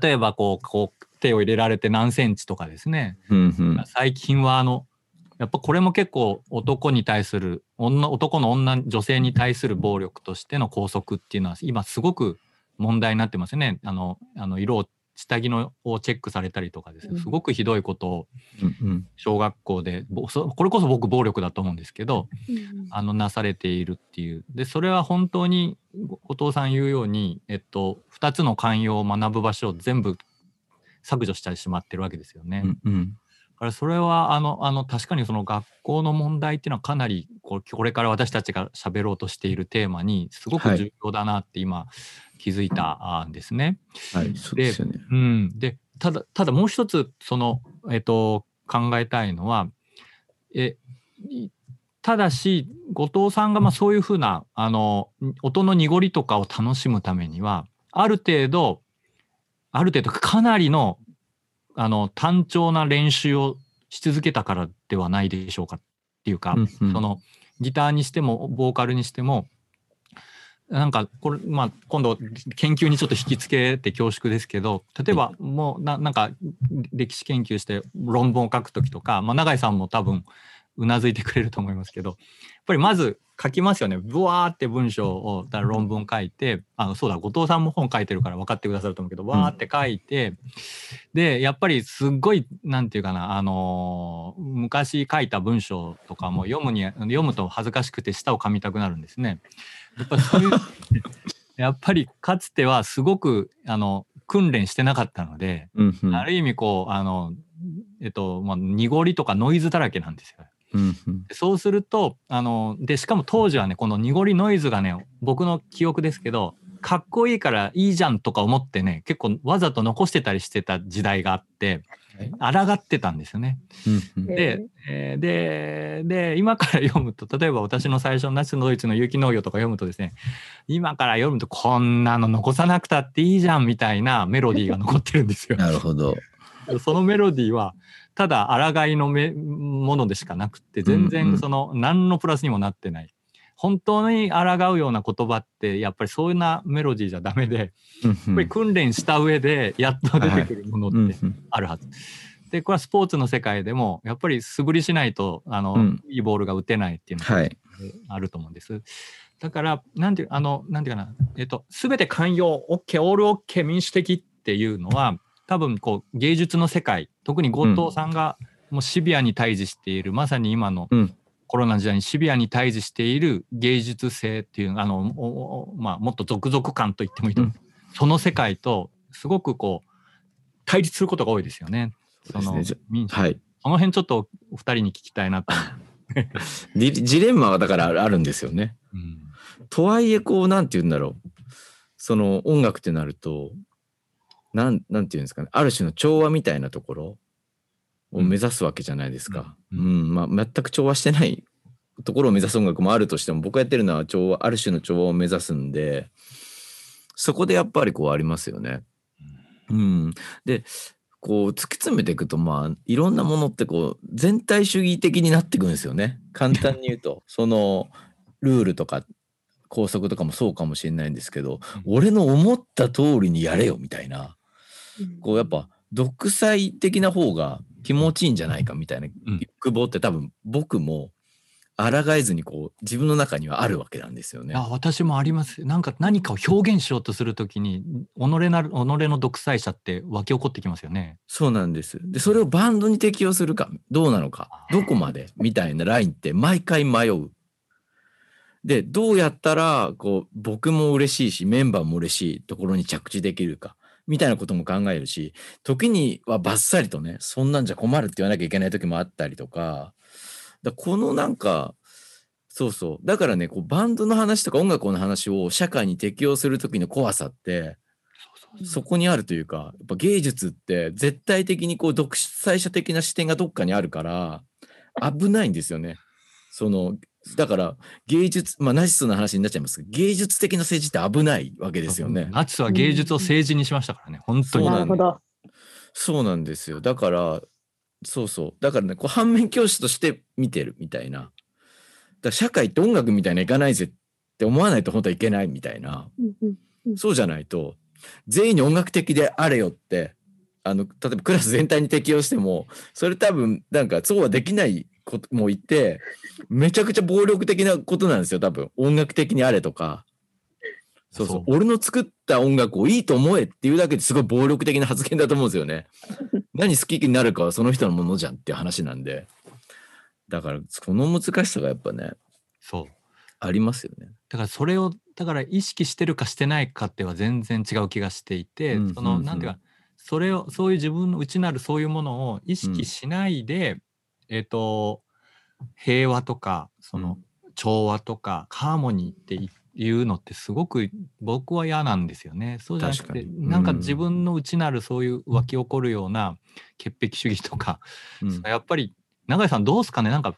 例えばこうこう手を入れられて何センチとかですね。うんうん。最近はあのやっぱこれも結構男に対する女男の女女性に対する暴力としての拘束っていうのは今すごく問題になってますよね。あのあの色を下着のをチェックされたりとかですねすごくひどいことを。小学校でこれこそ僕暴力だと思うんですけどうんあのなされているっていうでそれは本当にご後藤さん言うように、えっと、2つの寛容を学ぶ場所を全部削除してしまってるわけですよね。うんうん。だからそれはあのあの確かにその学校の問題っていうのはかなりこれから私たちが喋ろうとしているテーマにすごくはい重要だなって今気づいたあんですね。はい。そうですよね。うん、でただただもう一つその、えっと、考えたいのはえいただし後藤さんがまあそういうふうなあの音の濁りとかを楽しむためにはある程度ある程度かなりのあの単調な練習をし続けたからではないでしょうかっていうか、うんうん。そのギターにしてもボーカルにしてもなんかこれ、まあ、今度研究にちょっと引き付けて恐縮ですけど例えばもうななんか歴史研究して論文を書く時とか、まあ、永井さんも多分うなずいてくれると思いますけどやっぱりまず書きますよねブワーって文章をだ論文書いてあそうだ後藤さんも本書いてるから分かってくださると思うけどわーって書いて、でやっぱりすっごいなんていうかなあのー昔書いた文章とかも読むに読むと恥ずかしくて舌を噛みたくなるんですね。やっぱそういう [laughs] やっぱりかつてはすごくあの訓練してなかったので、うんうん。ある意味こうあのえっとまあ濁りとかノイズだらけなんですよ。うんうん。でそうするとあのでしかも当時はねこの濁りノイズがね僕の記憶ですけどかっこいいからいいじゃんとか思ってね結構わざと残してたりしてた時代があって抗ってたんですよね。うんうん。で,、えーでで今から読むと例えば私の最初の「ナチスのドイツの有機農業」とか読むとですね今から読むとこんなの残さなくたっていいじゃんみたいなメロディーが残ってるんですよ。なるほど。そのメロディーはただ抗いのめものでしかなくて全然その何のプラスにもなってない。本当に抗うような言葉ってやっぱりそういうなメロディーじゃダメでやっぱり訓練した上でやっと出てくるものってあるはず。でこれはスポーツの世界でもやっぱり素振りしないとあの、うん、いいボールが打てないっていうのがあると思うんです。はい、だからなんてあのなんていうかな。えっと全て寛容 OK オール OK 民主的っていうのは多分こう芸術の世界特に後藤さんがもうシビアに対峙している、まさに今のコロナ時代にシビアに対峙している芸術性っていうあのまあ、もっと続々感と言ってもいいと思う、うん、その世界とすごくこう対立することが多いですよね。その、ね、はい、その辺ちょっとお二人に聞きたいなと [laughs] ジレンマがだからあるんですよね。うん、とはいえこうなんて言うんだろう。その音楽ってなるとなんなんて言うんですかね。ある種の調和みたいなところを目指すわけじゃないですか。うん、うん、まあ、全く調和してないところを目指す音楽もあるとしても僕がやってるのは調和ある種の調和を目指すんでそこでやっぱりこうありますよね。うん、でこう突き詰めていくとまあいろんなものってこう全体主義的になっていくんですよね。簡単に言うと。[laughs] そのルールとか校則とかもそうかもしれないんですけど、俺の思った通りにやれよみたいな、こうやっぱ独裁的な方が気持ちいいんじゃないかみたいな欲望って多分僕も抗えずにこう自分の中にはあるわけなんですよね。あ私もあります。なんか何かを表現しようとするときに己なる己の独裁者って湧き起こってきますよね。そうなんです。でそれをバンドに適用するかどうなのかどこまでみたいなラインって毎回迷う。でどうやったらこう僕も嬉しいしメンバーも嬉しいところに着地できるかみたいなことも考えるし時にはバッサリとねそんなんじゃ困るって言わなきゃいけない時もあったりとかだこのなんかそうそうだからねこうバンドの話とか音楽の話を社会に適応する時の怖さってそこにあるというかやっぱ芸術って絶対的にこう独裁者的な視点がどっかにあるから危ないんですよね。そのだから芸術、まあ、ナチスの話になっちゃいますけど芸術的な政治って危ないわけですよね。ナチスは芸術を政治にしましたからね、本当に。なるほど。そうなんですよ。だからそうそう。だからね、こう反面教師として見てるみたいな。だ社会って音楽みたいないかないぜって思わないと本当はいけないみたいな。そうじゃないと、全員に音楽的であれよって、あの、例えばクラス全体に適用しても、それ多分、なんかそうはできないことも言って、めちゃくちゃ暴力的なことなんですよ、多分。音楽的にあれとか。そうそう。俺の作った音楽をいいと思えっていうだけですごい暴力的な発言だと思うんですよね。[laughs] 何好きになるかはその人のものじゃんっていう話なんで。だから、その難しさがやっぱね、そう。ありますよね。だからそれを、だから意識してるかしてないかっては全然違う気がしていて、その、なんていうか、それを、そういう自分の内なるそういうものを意識しないで、うん、えっ、ー、と、平和とか、その、調和とか、ハーモニーっていうのってすごく僕は嫌なんですよね。そうじゃなくて、うん、なんか自分の内なるそういう湧き起こるような潔癖主義とか、うん、やっぱり永井さんどうすかね？なんか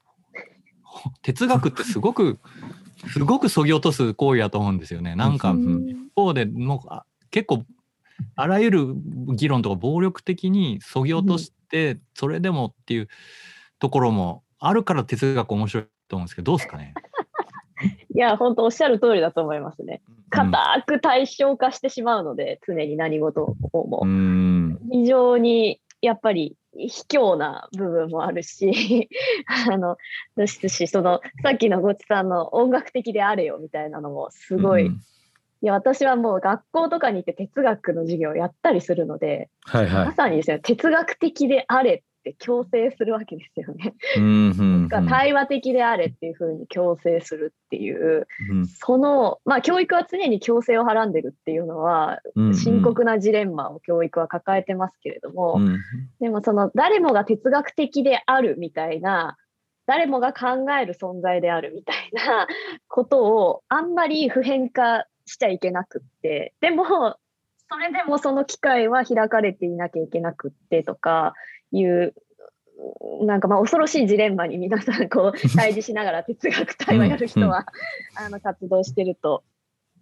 哲学ってすごく [laughs] すごくそぎ落とす行為やと思うんですよね。なんか一方でもう結構あらゆる議論とか暴力的にそぎ落としてそれでもっていうところもあるから哲学面白いと思うんですけどどうですかね？いや、本当おっしゃる通りだと思いますね。固く対象化してしまうので、常に何事も。非常にやっぱり卑怯な部分もあるし、[laughs] あの、ですし、その、さっきのごちさんの音楽的であれよみたいなのもすごい、うん、いや、私はもう学校とかに行って哲学の授業をやったりするので、はいはい、まさにですね、哲学的であれって強制するわけですよね。対話的であれっていうふうに強制するっていう、うん、その、まあ、教育は常に強制をはらんでるっていうのは、深刻なジレンマを教育は抱えてますけれども、うん。でもその誰もが哲学的であるみたいな誰もが考える存在であるみたいな [laughs] ことをあんまり普遍化しちゃいけなくってでもそれでもその機会は開かれていなきゃいけなくってとかいうなんかまあ恐ろしいジレンマに皆さんこう [laughs] 対峙しながら哲学対話やる人は、あの活動してると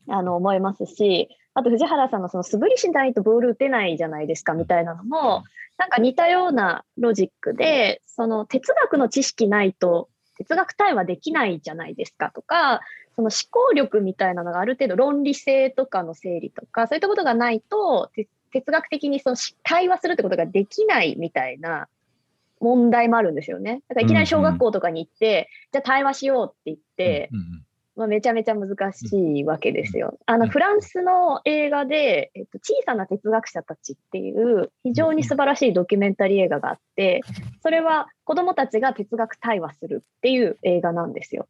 あの思いますしあと藤原さんのその素振りしないとボール打てないじゃないですかみたいなのもなんか似たようなロジックでその哲学の知識ないと哲学対話できないじゃないですかとかその思考力みたいなのがある程度論理性とかの整理とか、そういったことがないと、て哲学的にそのし対話するってことができないみたいな問題もあるんですよね。だからいきなり小学校とかに行って、じゃあ対話しようって言って、うんうんまあ、めちゃめちゃ難しいわけですよ。あの、うんフランスの映画で、えっと、小さな哲学者たちっていう非常に素晴らしいドキュメンタリー映画があって、それは子供たちが哲学対話するっていう映画なんですよ。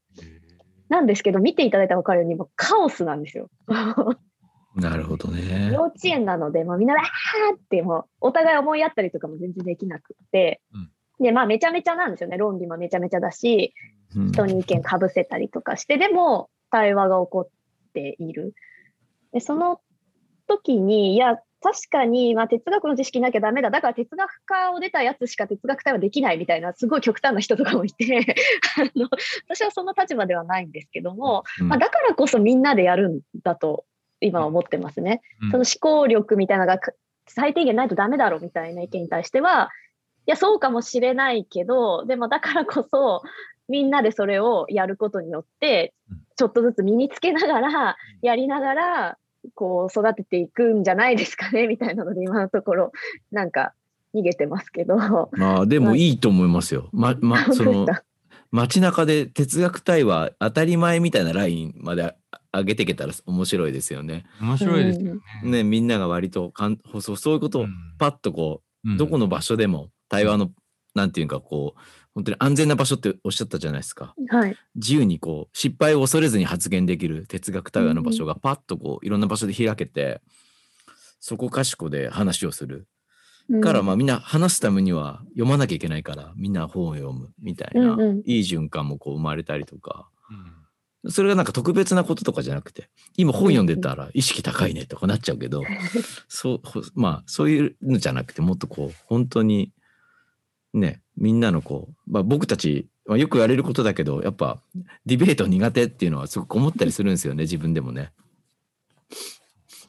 なんですけど、見ていただいたら分かるように、もうカオスなんですよ。なるほどね。幼稚園なので、もうみんな、わーってもう、お互い思い合ったりとかも全然できなくて、で、まあ、めちゃめちゃなんですよね。論理もめちゃめちゃだし、うん人に意見かぶせたりとかして、でも対話が起こっている。でその時に、いや、確かに、まあ、哲学の知識なきゃダメだ。だから哲学科を出たやつしか哲学対話できないみたいな、すごい極端な人とかもいて、[laughs] あの私はその立場ではないんですけども、うんまあ、だからこそみんなでやるんだと今は思ってますね。うんその思考力みたいなのがか最低限ないとダメだろうみたいな意見に対しては、いや、そうかもしれないけど、でもだからこそ、みんなでそれをやることによってうん、ちょっとずつ身につけながら、やりながら、こう育てていくんじゃないですかね、みたいなので、今のところ、なんか逃げてますけど。まあでもいいと思いますよ。ま、ま、本その街中で哲学対話当たり前みたいなラインまで上げていけたら面白いですよね。面白いですよね。ね、みんなが割とかんそうそういうことをパッとこう、どこのの場所でも対話の、なんていうかこう、本当に安全な場所っておっしゃったじゃないですか。はい。自由にこう失敗を恐れずに発言できる哲学対話の場所がパッとこういろんな場所で開けてそこかしこで話をする。からまあみんな話すためには読まなきゃいけないからみんな本を読むみたいなうんうん。いい循環もこう生まれたりとかそれがなんか特別なこととかじゃなくて今本読んでたら意識高いねとかなっちゃうけど [laughs] そうほまあそういうのじゃなくてもっとこう本当にねみんなのこう、まあ、僕たち、まあ、よく言われることだけどやっぱディベート苦手っていうのはすごく思ったりするんですよね自分でもね。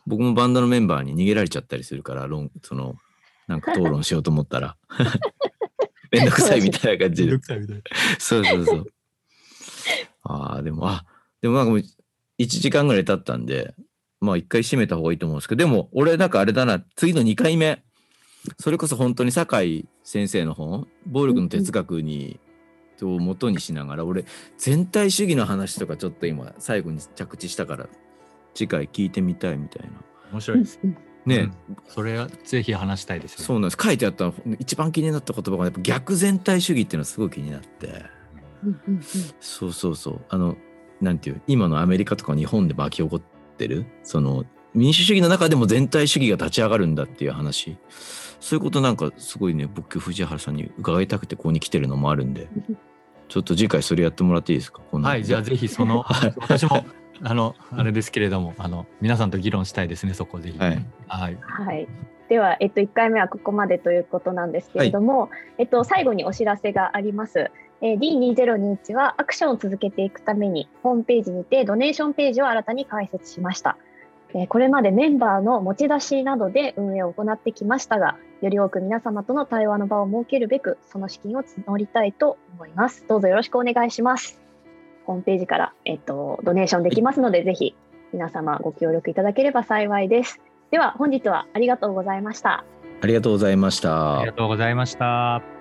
僕もバンドのメンバーに逃げられちゃったりするから論そのなんか討論しようと思ったら [laughs] めんどくさいみたいな感じでそうそうそう。[laughs] ああ、でも、あ、でもなんかもう1時間ぐらい経ったんで、まあ一回閉めた方がいいと思うんですけど、でも俺なんかあれだな、次の2回目、それこそ本当に酒井先生の本、暴力の哲学に、を元にしながら、俺、全体主義の話とかちょっと今最後に着地したから、次回聞いてみたいみたいな。面白いです。ね、うんそれはぜひ話したいですね。そうなんです。書いてあった一番気になった言葉がやっぱ逆全体主義っていうのがすごい気になって。うんうんうんそうそうそう。あの、なんていう、今のアメリカとか日本で巻き起こってる、その、民主主義の中でも全体主義が立ち上がるんだっていう話。そういうことなんかすごいね、僕、藤原さんに伺いたくてここに来てるのもあるんで、ちょっと次回それやってもらっていいですか？このはい、じゃあぜひその、はい私も、あの、あれですけれども、あの、皆さんと議論したいですね、そこぜひ。はい。はい。はい。では、えっと、1回目はここまでということなんですけれども、えっと、最後にお知らせがあります。えー D2021 はアクションを続けていくために、ホームページにてドネーションページを新たに開設しました。えーこれまでメンバーの持ち出しなどで運営を行ってきましたが、より多く皆様との対話の場を設けるべく、その資金を募りたいと思います。どうぞよろしくお願いします。ホームページから、えっと、ドネーションできますので、ぜひ皆様ご協力いただければ幸いです。では本日はありがとうございました。ありがとうございましたありが。とうございました。